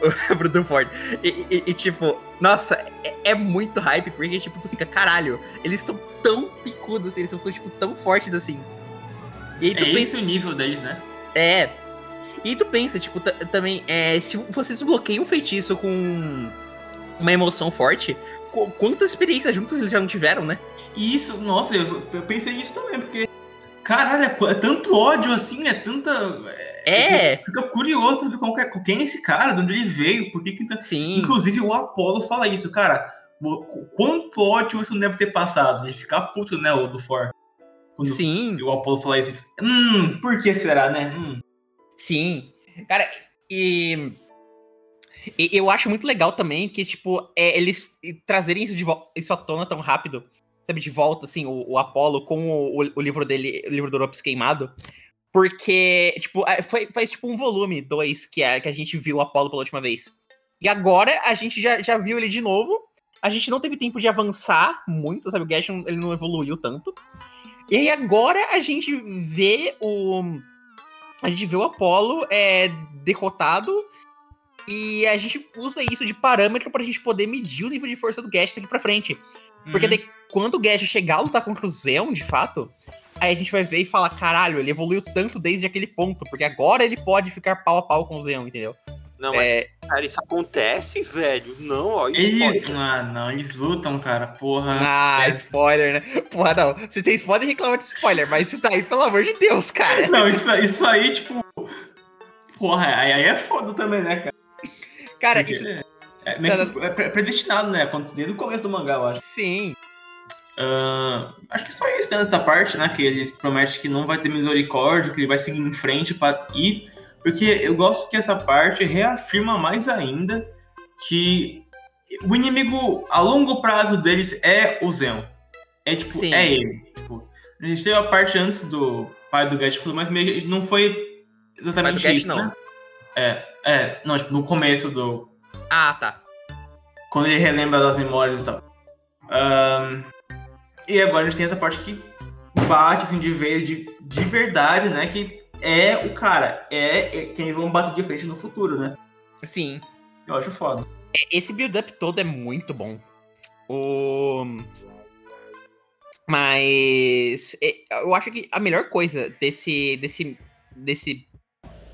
pro Dunford. E, e- e, tipo, nossa, é, é muito hype, porque, tipo, tu fica, caralho, eles são tão picudos, assim, eles são tão, tipo, tão fortes assim. E aí tu É pensa, esse o nível deles, né? é. E tu pensa, tipo, ta- também, é, se você desbloqueia um feitiço com uma emoção forte, quantas experiências juntas eles já não tiveram, né? E isso, nossa, eu, eu pensei nisso também, porque. Caralho, é, é tanto ódio assim, é tanta. É, Fica curioso pra saber é- quem é esse cara, de onde ele veio, por que que tá. sim. Inclusive o Apollo fala isso, cara. Quanto ódio você não deve ter passado? Ele fica puto, né, o do For. Quando Sim, o Apollo fala isso, hum, por que será, né? Hum. sim. Cara, e, e eu acho muito legal também que, tipo, é, eles trazerem isso, de isso à tona tão rápido, sabe, de volta, assim, o, o Apollo com o, o- livro dele, o livro do Oropes queimado. Porque, tipo, é, foi, faz tipo um volume 2 que, é, que a gente viu o Apollo pela última vez. E agora a gente já, já viu ele de novo. A gente não teve tempo de avançar muito, sabe? O Gash ele não evoluiu tanto. E aí agora a gente vê o. A gente vê o Apollo é, derrotado. E a gente usa isso de parâmetro pra gente poder medir o nível de força do Gash daqui pra frente. Porque Uhum. daí, quando o Gash chegar a lutar contra o Zeon, de fato, aí a gente vai ver e falar, caralho, ele evoluiu tanto desde aquele ponto, porque agora ele pode ficar pau a pau com o Zeon, entendeu? Não, mas, É, cara, isso acontece, velho. Não, ó, isso Ele... pode- Ah, não, eles lutam, cara, porra. ah, é. spoiler, né? Porra, não. Você tem podem reclamar de spoiler, mas isso daí, pelo amor de Deus, cara. Não, isso, isso aí, tipo. Porra, aí, aí é foda também, né, cara? Cara, Porque isso. É, meio que é pre- predestinado, né? Acontece desde o começo do mangá, eu acho. Sim. Ah, acho que só isso, né? Nessa parte, né? Que eles prometem que não vai ter misericórdia, que ele vai seguir em frente pra ir. Porque eu gosto que essa parte reafirma mais ainda que o inimigo a longo prazo deles é o Zeon. É tipo, Sim. é ele. Tipo, a gente teve a parte antes do pai do Gash, mas meio não foi exatamente Pai do Gash, isso, não. né? É, é, não, tipo, no começo do, Ah, tá. quando ele relembra das memórias e tal. Ahn, e agora a gente tem essa parte que bate assim, de vez, de, de verdade, né? Que é o cara, é, é quem eles vão bater de frente no futuro, né? Sim. Eu acho foda. Esse build-up todo é muito bom. O. Mas. é, Eu acho que a melhor coisa desse. desse. desse.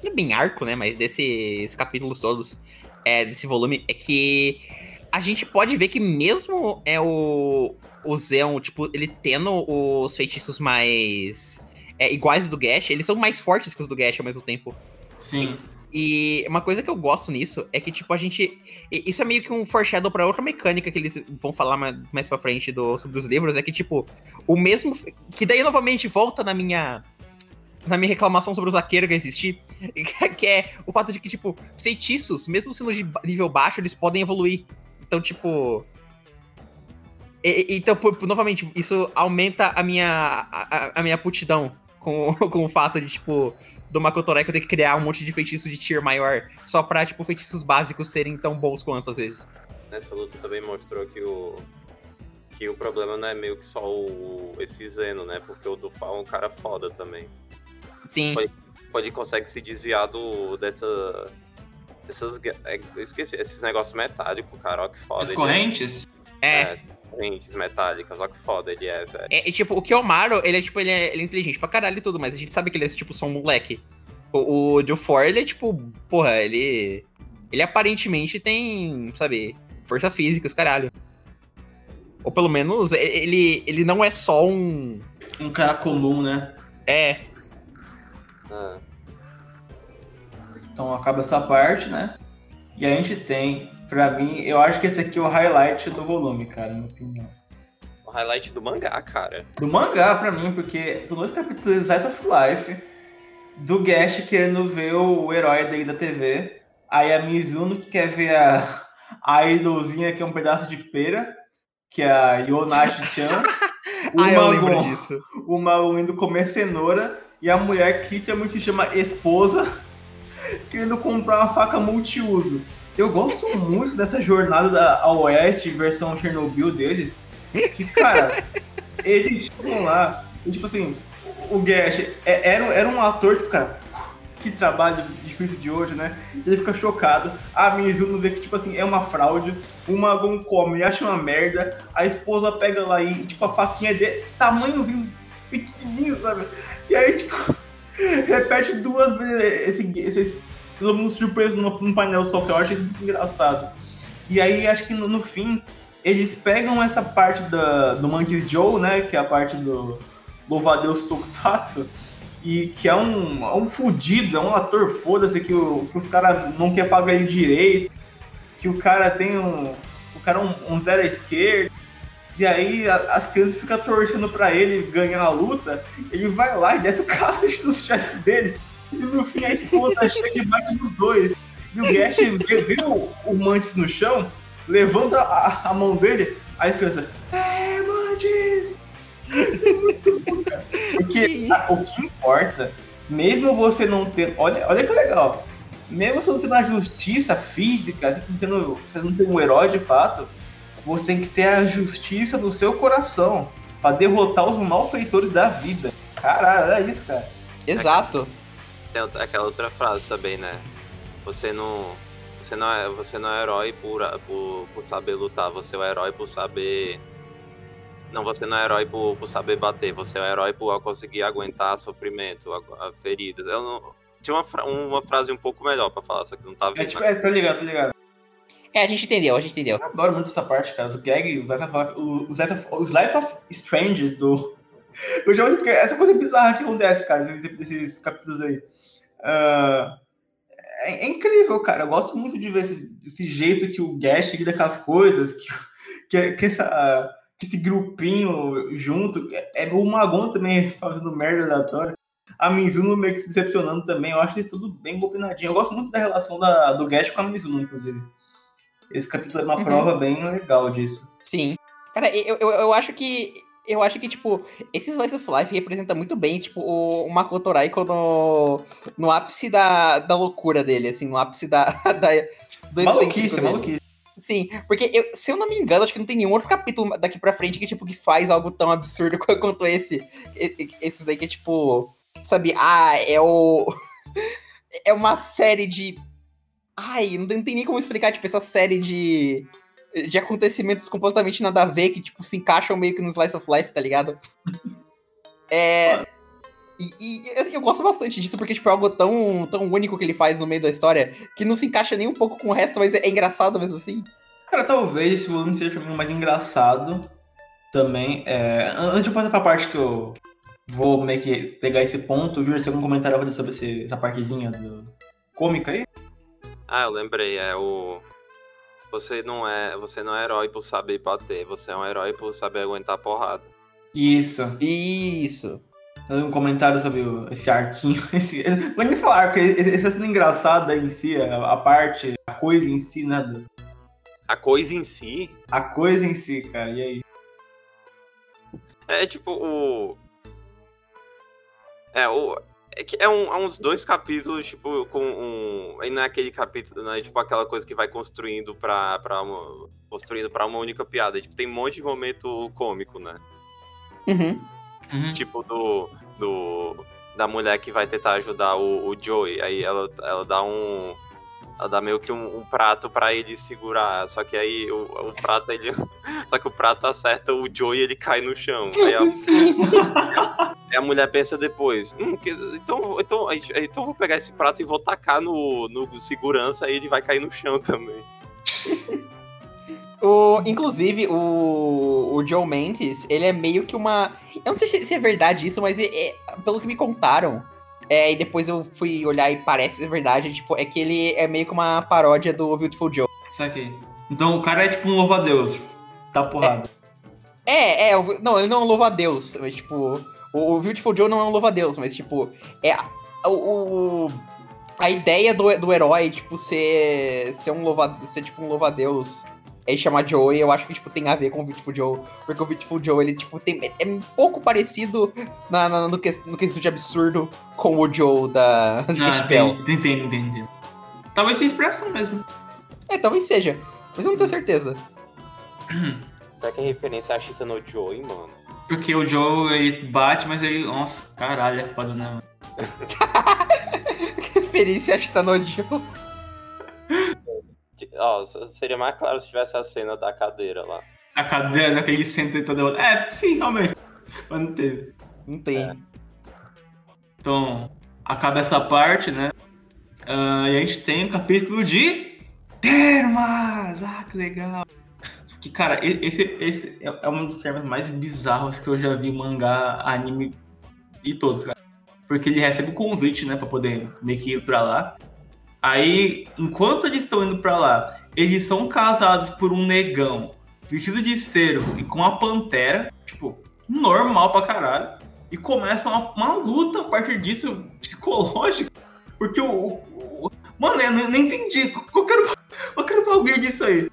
Não é bem arco, né? Mas desses capítulos todos. É, desse volume, é que a gente pode ver que mesmo é o. O Zeon, tipo, ele tendo os feitiços mais. é, iguais do Gash, eles são mais fortes que os do Gash ao mesmo tempo. Sim. E uma coisa que eu gosto nisso é que, tipo, a gente. Isso é meio que um foreshadow pra outra mecânica que eles vão falar mais, mais pra frente do, sobre os livros. É que, tipo, o mesmo. Que daí novamente volta na minha. Na minha reclamação sobre o zaqueiro que existir. Que é o fato de que, tipo, feitiços, mesmo sendo de nível baixo, eles podem evoluir. Então, tipo. E, então, novamente, isso aumenta a minha, a, a minha putidão com, com o fato de, tipo, do Makotoreko ter que criar um monte de feitiços de tier maior só pra, tipo, feitiços básicos serem tão bons quanto às vezes. Nessa luta também mostrou que o. Que o problema não é meio que só o, esse Zeno, né? Porque o Dufal é um cara foda também. Sim. Pode, pode consegue se desviar do, dessa. Essas. É, esqueci, esses negócios metálicos, cara. Ó que foda. As correntes? É. é correntes metálicas, ó que foda ele é, velho. É, tipo, o Kiyomaru, ele é, tipo, ele é, ele é inteligente pra caralho e tudo, mas a gente sabe que ele é, tipo, só um moleque. O, o Jufor, ele é, tipo, porra, ele... Ele aparentemente tem, sabe, força física, os caralho. Ou pelo menos, ele, ele não é só um... Um cara comum, né? É. Ah. Então acaba essa parte, né? E a gente tem Pra mim, eu acho que esse aqui é o highlight do volume, cara, na minha opinião. O highlight do mangá, cara. Do mangá, pra mim, porque são dois capítulos Light of Life, do Gash querendo ver o herói daí da TV, aí a Mizuno que quer ver a, a idolzinha que é um pedaço de pera, que é a Yonashi-chan. ah, eu lembro disso. O Malu indo comer cenoura, e a mulher que literalmente se chama esposa, querendo comprar uma faca multiuso. Eu gosto muito dessa jornada da, ao oeste, versão Chernobyl deles. Que, cara, eles chegam lá, e, tipo assim, o Gash é, era, era um ator, tipo, cara, que trabalho difícil de hoje, né? Ele fica chocado. A Mizuno vê que, tipo assim, é uma fraude. O Magon come e acha uma merda. A esposa pega lá e, tipo, a faquinha de tamanhozinho pequenininho, sabe? E aí, tipo, repete duas vezes esse, esse, todo mundo surpreso num painel só, que eu acho isso muito engraçado. E aí, acho que no, no fim, eles pegam essa parte da, do Monkey Joe, né, que é a parte do Louvadeus Tokusatsu, e que é um, é um fudido, é um ator foda-se que, que os caras não quer pagar ele direito, que o cara tem um. O cara é um, um zero à esquerda. E aí a, as crianças ficam torcendo pra ele ganhar a luta. Ele vai lá e desce o cacete dos chefes dele. E no fim a esposa chega e bate nos dois. E o Gash vê, o, o Mantis no chão, levanta a, a mão dele, aí a criança, é, Mantis! Porque a, o que importa, mesmo você não ter. Olha, olha que legal. Mesmo você não tendo a justiça física, você não, tendo, você não sendo um herói de fato, você tem que ter a justiça no seu coração para derrotar os malfeitores da vida. Caralho, é isso, cara. Exato tem aquela outra frase também, né? Você não. Você não é, você não é herói por, por, por saber lutar, você é o herói por saber. Não, você não é herói por, por saber bater, você é o herói por conseguir aguentar sofrimento, a, a feridas. Eu não, tinha uma, fra uma frase um pouco melhor pra falar, só que não tava É, tipo, é, tô ligado, tô ligado. É, a gente entendeu, a gente entendeu. Eu adoro muito essa parte, cara. O gag, os Life of, os Life of Strangers do. Eu chamo porque essa coisa bizarra que acontece, cara, desses, desses capítulos aí. Uh, é, é, incrível, cara. Eu gosto muito de ver esse, esse jeito que o Gash lida com as coisas, que, que, que, essa, que esse grupinho junto. É, é o Magon também fazendo merda aleatória. A Mizuno meio que se decepcionando também. Eu acho isso tudo bem combinadinho. Eu gosto muito da relação da, do Gash com a Mizuno, inclusive. Esse capítulo é uma uhum. prova bem legal disso. Sim. Cara, eu, eu, eu acho que eu acho que, tipo, esse Slice of Life representa muito bem, tipo, o Makoto Raiko no, no ápice da, da loucura dele, assim, no ápice da, da do maluquice, maluquice. Sim, porque eu, se eu não me engano, acho que não tem nenhum outro capítulo daqui pra frente que, tipo, que faz algo tão absurdo quanto esse. Esses daí que é, tipo, sabe, ah, é o... é uma série de... Ai, não tem, não tem nem como explicar, tipo, essa série de de acontecimentos completamente nada a ver, que, tipo, se encaixam meio que no Slice of Life, tá ligado? É. E, e assim, eu gosto bastante disso, porque, tipo, é algo tão, tão único que ele faz no meio da história, que não se encaixa nem um pouco com o resto, mas é, é engraçado mesmo assim. Cara, talvez esse volume seja mim mais engraçado também. É... Antes de passar pra parte que eu vou meio que pegar esse ponto, Júlio, você algum comentário sobre esse, essa partezinha do, cômica aí? Ah, eu lembrei, é o. Você não é, você não é herói por saber bater, você é um herói por saber aguentar porrada. Isso. Isso. Um comentário sobre esse arquinho. Esse, quando me falar arco, esse, essa cena engraçada em si, a, a parte, a coisa em si, né? do- A coisa em si A coisa em si, cara. E aí? é tipo o. É, o. É, que é, um- é uns dois capítulos, tipo, com um. Aí naquele capítulo, né? Tipo aquela coisa que vai construindo pra, pra uma. Construindo pra uma única piada. Tipo, tem um monte de momento cômico, né? Uhum. Tipo do. do da mulher que vai tentar ajudar o, o Joey. Aí ela, ela dá um. Ela dá meio que um, um prato pra ele segurar. Só que aí o, o prato ele. Só que o prato acerta o Joey e ele cai no chão. Aí a, Sim. aí a mulher pensa depois. Hum, que- então, então, a então eu vou pegar esse prato e vou tacar no, no segurança e ele vai cair no chão também. O, inclusive, o, o Joe Mantis, ele é meio que uma. Eu não sei se, se é verdade isso, mas é- é- pelo que me contaram, é, e depois eu fui olhar e parece ser verdade, tipo, é que ele é meio que uma paródia do Beautiful Joe. Saquei. Então o cara é tipo um louva-a-Deus. Tá porrada. É, é, o- não, ele não é um louva-a-Deus, mas tipo, o, o Beautiful Joe não é um louva-a-Deus, mas tipo, é a- o, o- a ideia do, do herói, tipo, ser, ser um louva ser tipo um louva-a-Deus é chamar Joey, eu acho que tipo, tem a ver com o Beautiful Joe, porque o Beautiful Joe, ele tipo, tem, é um pouco parecido na, na- no, que, no quesito de absurdo com o Joe da Ah, Cashbell. entendo, entendo. Talvez seja expressão mesmo. É, talvez seja, mas eu não tenho certeza. Será que é referência à Chita no Joey, mano? Porque o Joe, ele bate, mas ele. Nossa, caralho, é foda, né, mano? Referência acho que tá no Joe. Ó, seria mais claro se tivesse a cena da cadeira lá. A cadeira daquele centro e toda. É, sim, realmente. Mas não teve. Não tem. É. Então, acaba essa parte, né? Ah, e a gente tem o capítulo de Termas! Ah, que legal! Que, cara, esse, esse é é um dos termos mais bizarros que eu já vi mangá, anime e todos, cara. Porque ele recebe o convite, né, pra poder meio que ir pra lá. Aí, enquanto eles estão indo pra lá, eles são casados por um negão vestido de cervo e com a pantera, tipo, normal pra caralho. E começa uma, uma luta a partir disso, psicológica. Porque o. mano, eu não entendi. Qual que era o- qual que era o bagulho disso aí?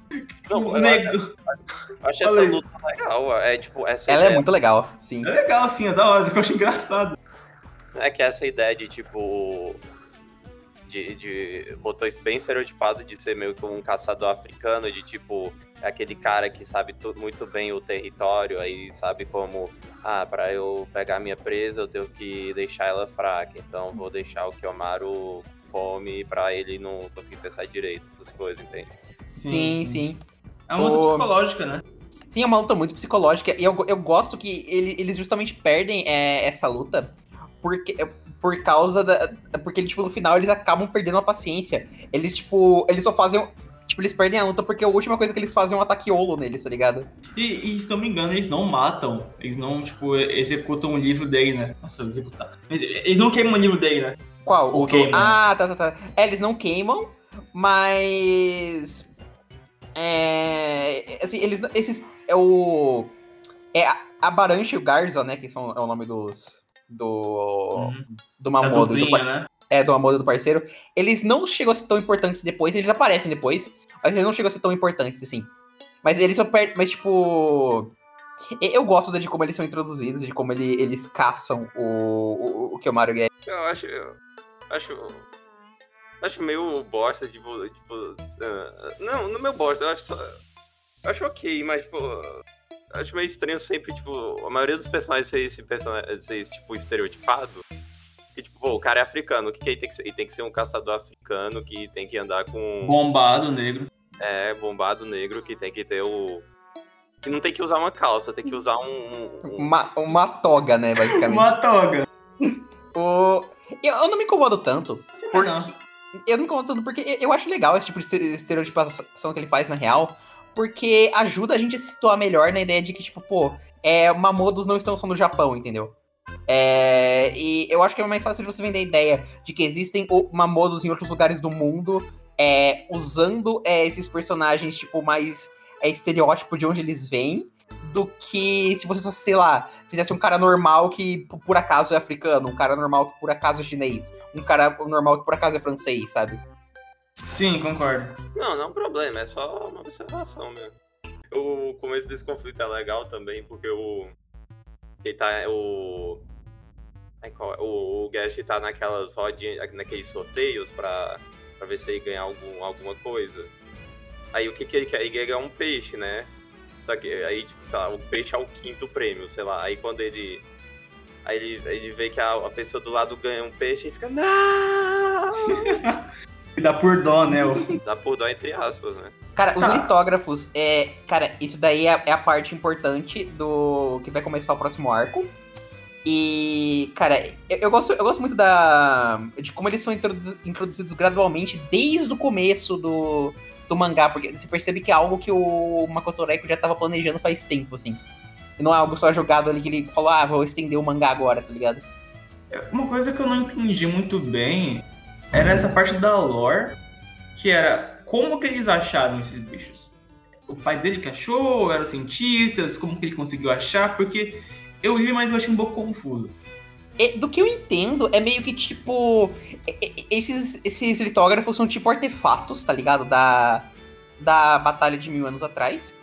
Não, o eu negão. Eu acho essa Falei. luta legal. É tipo, essa Ela é ideia, muito legal, sim. É legal, assim, é da hora, eu acho engraçado. é que essa ideia de tipo. De, de. Botou isso bem estereotipado de ser meio que um caçador africano, de tipo, é aquele cara que sabe tu- muito bem o território, aí sabe como. Ah, pra eu pegar minha presa, eu tenho que deixar ela fraca. Então vou deixar o Kiyomaru com fome pra ele não conseguir pensar direito, essas coisas, entende? Sim, sim. É uma luta O- psicológica, né? Sim, é uma luta muito psicológica. E eu, eu gosto que ele- eles justamente perdem é, essa luta porque, por causa da. Porque, tipo, no final eles acabam perdendo a paciência. Eles, tipo, eles só fazem. Tipo, eles perdem a luta porque a última coisa que eles fazem é um ataque olo neles, tá ligado? E, e se não me engano, eles não matam. Eles não, tipo, executam o livro dele, né? Nossa, executar. Eles, eles não queimam o livro dele, né? Qual? O O, do- queimam. Ah, tá, tá, tá. É, eles não queimam, mas. É. Assim, eles. Esses. É o. É a, a Baranche e o Garza, né? Que são, é o nome dos. Do. Uhum. Do Mamodo. e do, par- né? é, do Mamodo do parceiro. Eles não chegam a ser tão importantes depois, eles aparecem depois, mas eles não chegam a ser tão importantes assim. Mas eles só perdem. Mas, tipo. Eu gosto de como eles são introduzidos, de como ele- eles caçam o, o, o Kiyomaru Gek. Eu acho. Acho. Acho meio bosta, tipo. tipo ah, não, não meio bosta, eu acho só. Eu acho ok, mas, tipo. Acho meio estranho sempre, tipo, a maioria dos personagens ser esse personagem, ser esse, tipo, estereotipado. Que, tipo, pô, o cara é africano, o que, que ele tem que ser? Ele tem que ser um caçador africano que tem que andar com. Bombado, negro. É, bombado negro, que tem que ter o. Que não tem que usar uma calça, tem que usar um. um- Uma, uma toga, né, basicamente. Uma toga. O... Eu, eu não me incomodo tanto. Porque... Não. Eu não me incomodo tanto porque eu- acho legal esse tipo de estere- estereotipação que ele faz na real. Porque ajuda a gente a se situar melhor na ideia de que, tipo, pô, é, Mamodos não estão só no Japão, entendeu? É, e eu acho que é mais fácil de você vender a ideia de que existem Mamodos em outros lugares do mundo, é, usando é, esses personagens, tipo, mais é, estereótipo de onde eles vêm, do que se você, sei lá, fizesse um cara normal que por acaso é africano, um cara normal que por acaso é chinês, um cara normal que por acaso é francês, sabe? Sim, concordo. Não, não é um problema, é só uma observação mesmo. O começo desse conflito é legal também, porque o. Ele tá. O. É o, o Gash tá naquelas rodinhas, naqueles sorteios pra, pra ver se ele ganha algum, alguma coisa. Aí o que, que ele quer? Ele quer ganhar um peixe, né? Só que aí, tipo, sei lá, o peixe é o quinto prêmio, sei lá. Aí quando ele. Aí ele, ele vê que a, a pessoa do lado ganha um peixe e fica. Não! Dá por dó, né? Dá por dó entre aspas, né? Cara, os tá. litógrafos, é. Cara, isso daí é, é, a parte importante do. que vai começar o próximo arco. E, cara, eu, eu, gosto, eu gosto muito da. de como eles são introduzidos gradualmente desde o começo do, do mangá, porque você percebe que é algo que o Makoto Reiko já tava planejando faz tempo, assim. E não é algo só jogado ali que ele falou, ah, vou estender o mangá agora, tá ligado? É, uma coisa que eu não entendi muito bem era essa parte da lore, que era como que eles acharam esses bichos? O pai dele que achou, eram cientistas, como que ele conseguiu achar? Porque eu li, mas eu achei um pouco confuso. É, do que eu entendo, é meio que tipo. Esses, esses litógrafos são tipo artefatos, tá ligado? Da, da batalha de mil anos atrás.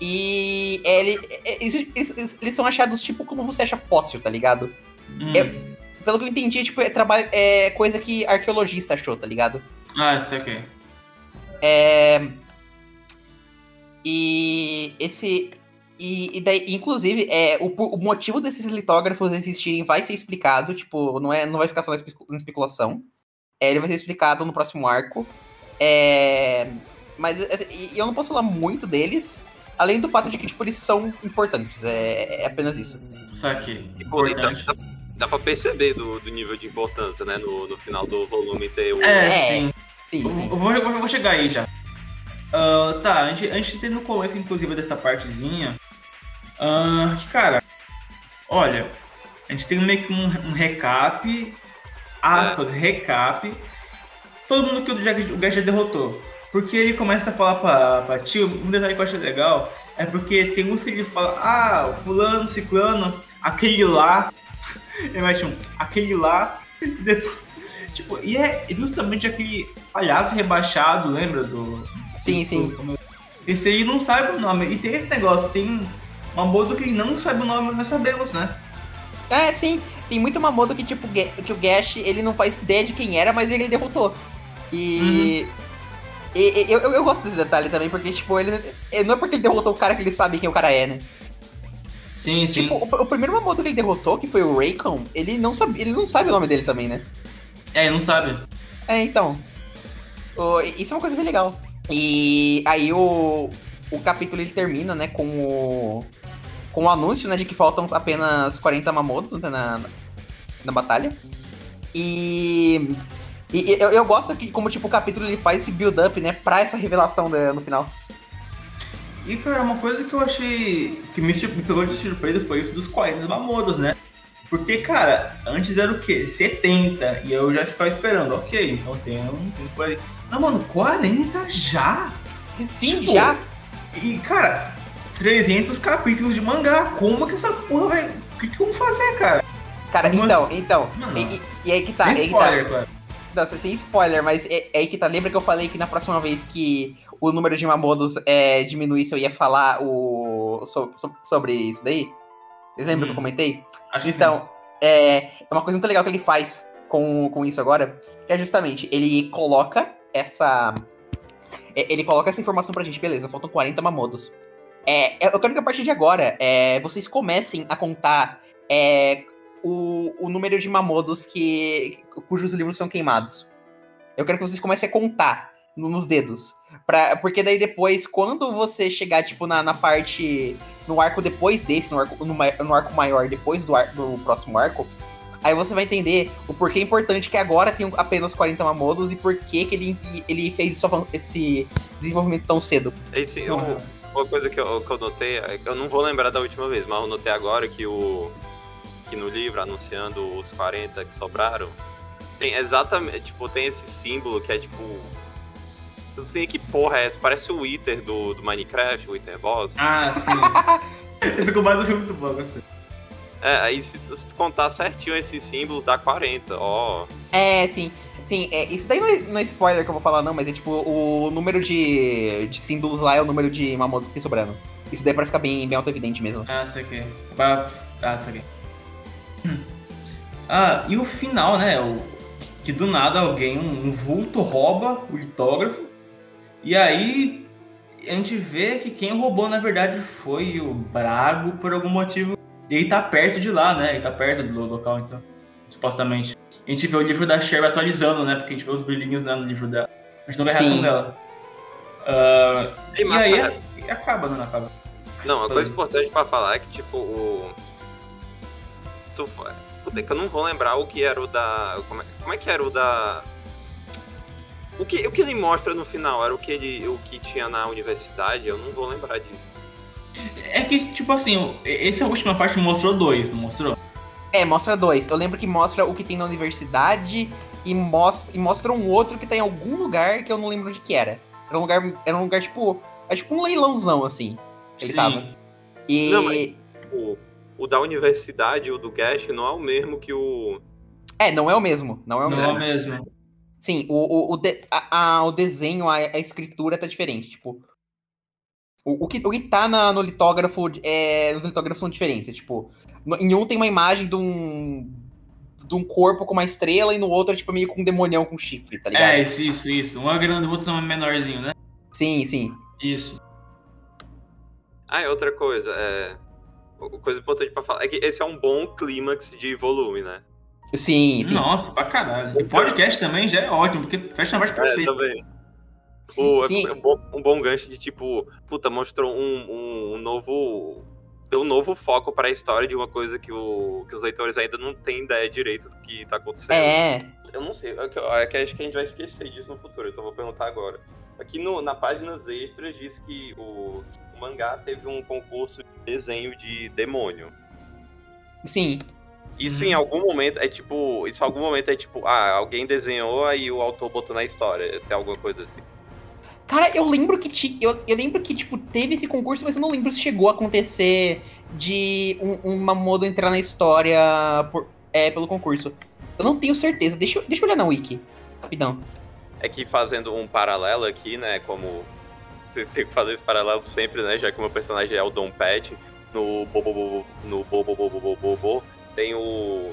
E é, ele, é, eles, eles, eles, são achados tipo como você acha fóssil, tá ligado? Hum. É, pelo que eu entendi, tipo, é, trabalho, é coisa que arqueologista achou, tá ligado? Ah, isso aqui. É. E esse. E, e daí, inclusive, é, o, o, motivo desses litógrafos existirem vai ser explicado, tipo, não, é, não vai ficar só na especulação. É, ele vai ser explicado no próximo arco. É, mas assim, eu não posso falar muito deles, além do fato de que, tipo, eles são importantes. É, é apenas isso. Só que. Tipo, então, dá, dá pra perceber do, do nível de importância, né? No, no final do volume ter o. É, sim. sim, sim. Eu, vou, eu vou chegar aí já. Uh, tá, a gente, a gente tem no começo, inclusive, dessa partezinha, Uh, cara, olha, a gente tem meio que um, um recap, aspas, é. recap. Todo mundo que o Jack, o já derrotou. Porque ele começa a falar pra, pra tio, um detalhe que eu acho legal, é porque tem uns que ele fala, ah, fulano, ciclano, aquele lá. ele vai um, aquele lá. Depois, tipo, e é justamente aquele palhaço rebaixado, lembra do. Sim, sim. Esse aí não sabe o nome. E tem esse negócio, tem Mamodo que não sabe o nome, nós sabemos, né? É, sim. Tem muito Mamodo que, tipo, que o Gash, ele não faz ideia de quem era, mas ele derrotou. E... Uhum. E, eu, eu, eu, gosto desse detalhe também, porque, tipo, ele, não é porque ele derrotou o cara que ele sabe quem o cara é, né? Sim, sim. Tipo, o, o, primeiro Mamodo que ele derrotou, que foi o Raycon, ele não sabe, ele não sabe o nome dele também, né? É, ele não sabe. É, então. O, isso é uma coisa bem legal. E aí o, o capítulo ele termina, né, com o com o anúncio, né, de que faltam apenas 40 Mamodos né, na, na batalha. E, e eu, eu, gosto que, como tipo, o capítulo ele faz esse build-up, né, pra essa revelação né, no final. E, cara, uma coisa que eu achei que me, me pegou de surpresa foi isso dos 40 Mamodos, né? Porque, cara, antes era o quê? 70. E eu já ficava esperando, ok, então tem um tempo aí. Não, mano, 40 já? Sim, tipo, já. E, cara, 300 capítulos de mangá. Como que essa porra vai. O que, que vamos fazer, cara? Cara, Como então, então. E, e, aí que tá. Sem spoiler, que tá. Claro. Não, sem spoiler, mas é, é, aí que tá. Lembra que eu falei que na próxima vez que o número de Mamodos é, diminuísse, eu ia falar o, so, so, sobre isso daí? Vocês lembram hum, que eu uhum. comentei? então, é, é uma coisa muito legal que ele faz com, com isso agora, que é justamente, ele coloca essa. É, ele coloca essa informação pra gente, beleza, faltam 40 Mamodos. É, eu quero que a partir de agora é, vocês comecem a contar é, o, o número de mamodos que, cujos livros são queimados. Eu quero que vocês comecem a contar nos dedos. Pra, porque daí depois, quando você chegar, tipo, na, na parte. No arco depois desse, no arco, no, no arco maior, depois do, ar, do próximo arco, aí você vai entender o porquê é importante que agora tem apenas 40 mamodos e por que, que ele, ele fez esse desenvolvimento tão cedo. Esse, eu, uma coisa que eu, que eu notei, é eu não vou lembrar da última vez, mas eu notei agora que o. que no livro, anunciando os 40 que sobraram, tem exatamente, tipo, tem esse símbolo que é tipo. Não sei que porra é essa, parece o Wither do, do Minecraft, o Wither Boss. Ah, sim. Esse combate foi muito bom, gostei. É, aí se, se tu contar certinho esses símbolos, dá 40, ó. É, sim. Sim, é, isso daí não é, não é spoiler que eu vou falar, não, mas é tipo, o número de, de símbolos lá é o número de mamotos que tem sobrando. Isso daí é pra ficar bem, bem auto-evidente mesmo. Ah, isso aqui. Ah, isso aqui. Ah, e o final, né? O, que do nada alguém, um, um vulto, rouba o litógrafo. E aí a gente vê que quem roubou, na verdade, foi o Brago por algum motivo. E ele tá perto de lá, né? Ele tá perto do local, então. Supostamente. A gente vê o livro da Sherry atualizando, né? Porque a gente vê os brilhinhos né, no livro dela. A gente não vê a reação dela. Uh, e, e aí é, acaba, né? Acaba. Não, uma coisa importante pra falar é que, tipo, o. Tu... Puta, é que eu não vou lembrar o que era o da. Como é, como é que era o da. O que, o que ele mostra no final? Era o que, ele, o que tinha na universidade? Eu não vou lembrar disso. É que, tipo assim, essa última parte mostrou dois, não mostrou? É, mostra dois. Eu lembro que mostra o que tem na universidade e, mostra, e mostra um outro que tá em algum lugar que eu não lembro de que era. Era um lugar, era um lugar tipo. É tipo um leilãozão, assim. Ele Sim. tava. E. Não, mas, o, o da universidade, o do Gash, não é o mesmo que o. É, não é o mesmo. Não é o não mesmo. Não é o mesmo. Sim, o, o, o, de, a, a, o desenho, a, a escritura tá diferente. Tipo, o, o, que, o que tá na, no litógrafo, é, os litógrafos são diferentes. É, tipo, no, em um tem uma imagem de um, de um corpo com uma estrela e no outro é tipo meio com um demonião com chifre, tá ligado? É, isso, isso, isso. Um é grande, o outro é menorzinho, né? Sim, sim. Isso. Ah, e outra coisa, é... Coisa importante pra falar é que esse é um bom clímax de volume, né? Sim, sim. Nossa, pra caralho. O podcast também já é ótimo, porque fecha na parte perfeita. É, também. O, é um, bom, um bom gancho de tipo, puta, mostrou um, um novo. Deu um novo foco para a história de uma coisa que, o, que os leitores ainda não têm ideia direito do que tá acontecendo. É. Eu não sei, é que, é que acho que a gente vai esquecer disso no futuro, então eu vou perguntar agora. Aqui no, na páginas extras diz que o, o mangá teve um concurso de desenho de demônio. Sim. Isso em algum momento é tipo. Isso em algum momento é tipo, ah, alguém desenhou aí o autor botou na história. Tem alguma coisa assim. Cara, eu lembro que ti, eu, eu lembro que, tipo, teve esse concurso, mas eu não lembro se chegou a acontecer de um, uma moda entrar na história por, é, pelo concurso. Eu não tenho certeza. Deixa, deixa eu olhar na wiki. Rapidão. É que fazendo um paralelo aqui, né? Como. Vocês têm que fazer esse paralelo sempre, né? Já que o meu personagem é o Dom Pet. No Bobo no Bobo Bobo Bobo Bobo tem o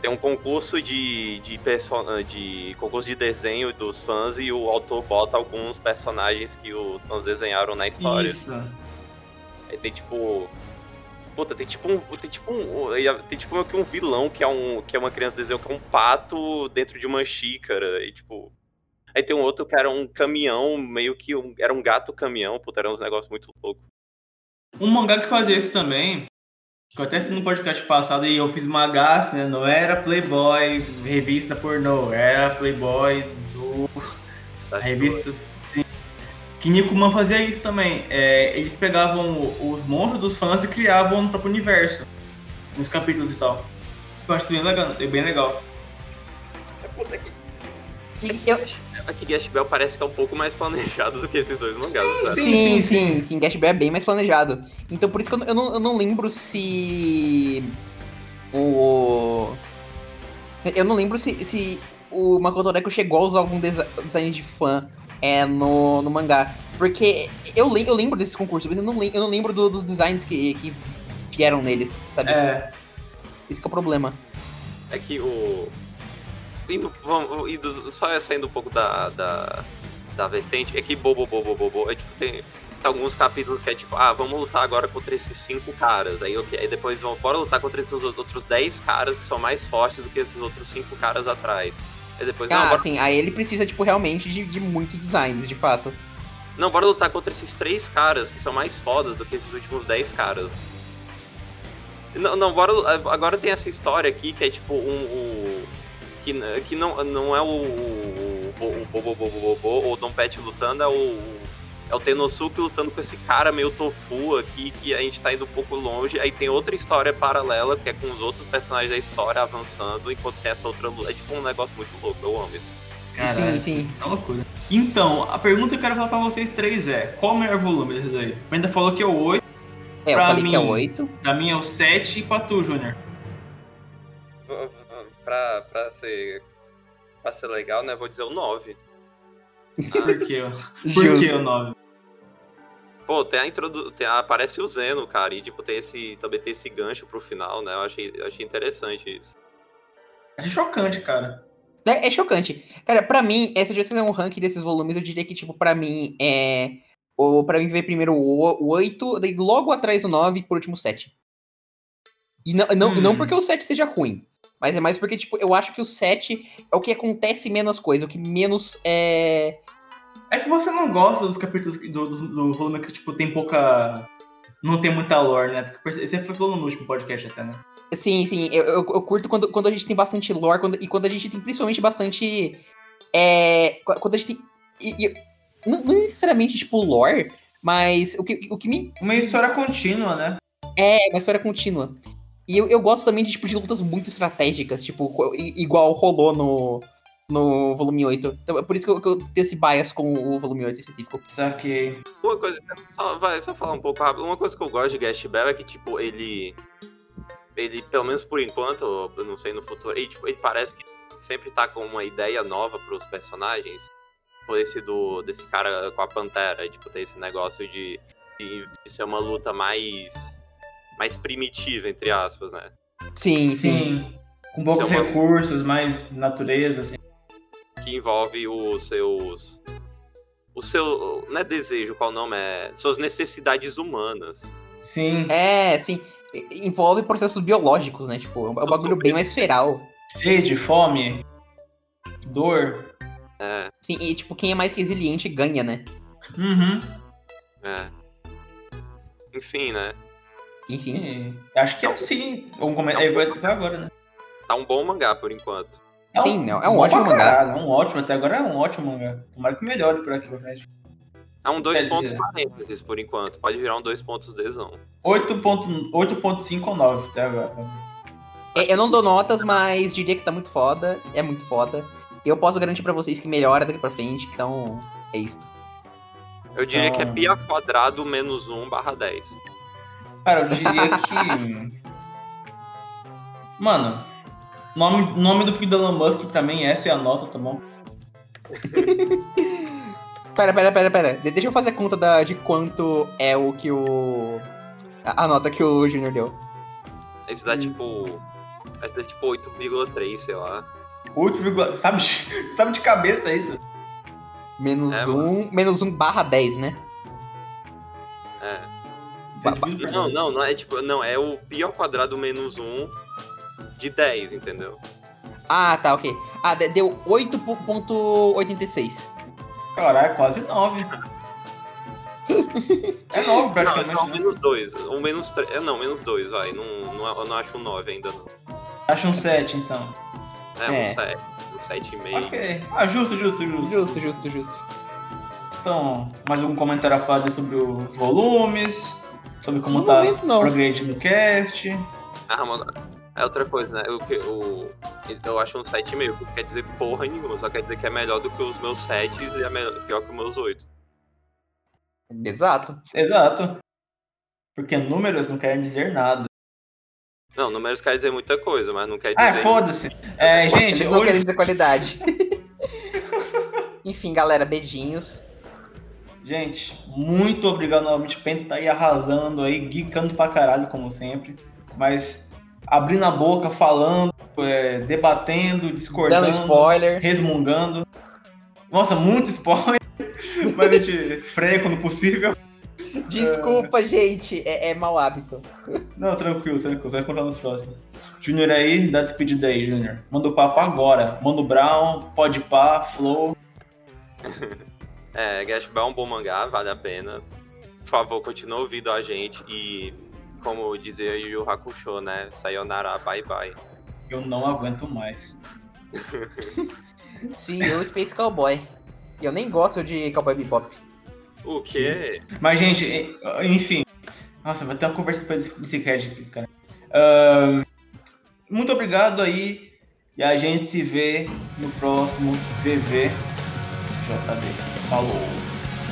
tem um concurso de, de, person... de concurso de desenho dos fãs e o autor bota alguns personagens que os fãs desenharam na história. Isso. Aí tem tipo. Puta, tem tipo um. Tem tipo um. Tem tipo um vilão que é um. que é uma criança desenhou que é um pato dentro de uma xícara. E tipo. Aí tem um outro que era um caminhão, meio que um, era um gato caminhão, puta, era uns negócios muito loucos. Um mangá que fazia isso também que eu até assisti no podcast passado e eu fiz uma gafe, né? Não era Playboy, revista pornô, era Playboy do. Da revista. Sim. Que Nikuman fazia isso também. É, eles pegavam os monstros dos fãs e criavam no próprio universo. Nos capítulos e tal. Eu acho bem legal. É bem legal. É, puta que eu... A Kigash Bell parece que é um pouco mais planejado do que esses dois mangás, sim, sim, sim, sim. Kigash Bell é bem mais planejado. Então por isso que eu, eu, não, eu não lembro se. O. Eu não lembro se, se o Makoto Neko chegou a usar algum design de fã é, no, no mangá. Porque eu, eu lembro desse concurso, mas eu não, eu não lembro do, dos designs que, que vieram neles, sabe? É. Esse é o problema. É que o, indo, vamos, indo, só saindo um pouco da, da, da vertente, é que bobo, bobo, bobo, é tipo, tem, tem alguns capítulos que é tipo, ah, vamos lutar agora contra esses cinco caras. Aí, okay, aí depois vamos, bora lutar contra esses outros dez caras que são mais fortes do que esses outros cinco caras atrás. Aí depois, ah, não, bora... sim, aí ele precisa, tipo, realmente de, de muitos designs, de fato. Não, bora lutar contra esses três caras que são mais fodas do que esses últimos dez caras. Não, não, bora. Agora tem essa história aqui que é tipo um, um que, que não, não é o, o, o Bobo Bobo Bobo ou o Dom Pet lutando, é o, é o Tenosuke lutando com esse cara meio tofu aqui, que a gente tá indo um pouco longe. Aí tem outra história paralela, que é com os outros personagens da história avançando, enquanto tem essa outra luta. É tipo um negócio muito louco, eu amo isso. Caralho, sim, sim. É uma loucura. Então, a pergunta que eu quero falar pra vocês três é: qual o melhor volume desses aí? O ainda falou que é o 8, É, eu Pra falei que é mim- 8. pra mim é o 7 e pra tu, Júnior. Pra, pra ser. Pra ser legal, né? Vou dizer o 9. Por quê? Por que o 9? Pô, tem a introdu... tem a... aparece o Zeno, cara, e tipo, tem esse. Também tem esse gancho pro final, né? Eu achei, eu achei interessante isso. É chocante, cara. É, é chocante. Cara, pra mim, essa de fazer um ranking desses volumes, eu diria que, tipo, pra mim é. O, pra mim, veio primeiro o, o 8, daí logo atrás o 9 e por último o 7. E não, não, Hum. não porque o 7 seja ruim, mas é mais porque, tipo, eu acho que o 7 é o que acontece menos coisa, o que menos é. É que você não gosta dos capítulos do, do, do volume que, tipo, tem pouca. Não tem muita lore, né? Porque você foi falando no último podcast até, né? Sim, sim, eu, eu, eu curto quando, quando a gente tem bastante lore quando- e quando a gente tem principalmente bastante. É. qu- Quando a gente tem. e- e- não, não necessariamente, tipo, lore, mas o que, o que me Uma história contínua, né? É, uma história contínua. E eu, eu gosto também de, tipo, de lutas muito estratégicas, tipo, igual rolou no, no volume 8. Então, é por isso que eu, que eu tenho esse bias com o volume 8 específico. Saquei. Uma coisa, só, vai, só falar um pouco rápido. Uma coisa que eu gosto de Gash Bell é que, tipo, ele. Ele, pelo menos por enquanto, eu não sei no futuro, ele, tipo, ele parece que sempre tá com uma ideia nova pros personagens. Tipo, esse do. desse cara com a Pantera. Tipo, tem esse negócio de, de, de ser uma luta mais. Mais primitiva, entre aspas, né? Sim, sim. Sim. Com poucos é uma- recursos, mais natureza, assim. que envolve os seus. O seu. Não é desejo, qual o nome? É. Suas necessidades humanas. Sim. É, sim. Envolve processos biológicos, né? Tipo, é um bagulho bem mais feral. Sede, fome, dor. É, Sim, e tipo, quem é mais resiliente ganha, né? Uhum. é. Enfim, né? Enfim. E acho que é assim. Um comentário. Vai até agora, né? Tá um bom mangá por enquanto. Sim, é um bom ótimo mangá. caralho, É um ótimo, até agora é um ótimo mangá. Tomara que melhore por aqui pra frente. É um dois Quer pontos dizer- parênteses por enquanto. Pode virar um dois pontos desão. 8.5 ou 9 até agora. É, Eu não dou notas, mas diria que tá muito foda. É muito foda. Eu posso garantir pra vocês que melhora daqui pra frente, então é isso. Eu diria que é Então- pi ao quadrado menos 1 barra 10. Cara, eu diria que. Mano, nome, nome do filho do Elon Musk pra mim, essa é a nota, tá bom? Pera, pera, pera, pera. De- Deixa eu fazer a conta da, de quanto é o que o. A, a nota que o Junior deu. Isso dá Hum. tipo. Isso dá tipo 8,3, sei lá. 8, sabe, sabe de cabeça isso? Menos É, 1. Menos 1 barra 10, né? É. Não, não, não é tipo. Não, é o pi ao quadrado menos 1 de 10, entendeu? Ah, tá, ok. Ah, de- deu 8.86. Caralho, quase 9. É 9 Não, praticamente. não, né? menos 2. Ou menos 3. É, não, menos 2, vai. Não, não, eu não acho um 9 ainda, não. Acho um 7 então. É, É. um 7. Um 7,5. Ok. Ah, justo, justo, justo. Justo, justo, justo. Então, mais algum comentário a fazer sobre os volumes? Sobre como No tá momento, não. progredindo o cast? Ah, mano. É outra coisa, né? Eu, que- o, eu acho um 7,5, que não quer dizer porra nenhuma, só quer dizer que é melhor do que os meus 7 e é melhor, pior que os meus 8. Exato. Exato. Porque números não querem dizer nada. Não, números quer dizer muita coisa, mas não quer Ah, dizer. foda-se. É, gente, Eles não querem hoje. dizer qualidade. Enfim, galera, beijinhos. Gente, muito obrigado novamente. Penta tá aí arrasando aí, geekando pra caralho, como sempre. Mas abrindo a boca, falando, é, debatendo, discordando. Dando spoiler. resmungando. Nossa, muito spoiler. Mas a gente freia quando possível. Desculpa, gente. É, é mau hábito. Não, tranquilo, tranquilo. Vai contar nos próximos. Júnior aí, dá despedida aí, Júnior. Manda o papo agora. Manda o Brown, pode pá, Flow. É, Gash Bell é um bom mangá, vale a pena. Por favor, continue ouvindo a gente e, como dizia Yu Yu Hakusho, né? Sayonara, bye bye. Eu não aguento mais. Sim, eu Space Cowboy. E eu nem gosto de Cowboy Bebop. O quê? Mas, gente, enfim. Nossa, vai ter uma conversa depois desse cast aqui, cara. Uh, muito obrigado aí. E a gente se vê no próximo VV JB. Falou.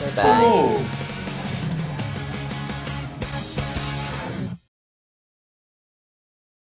Verdade. Falou.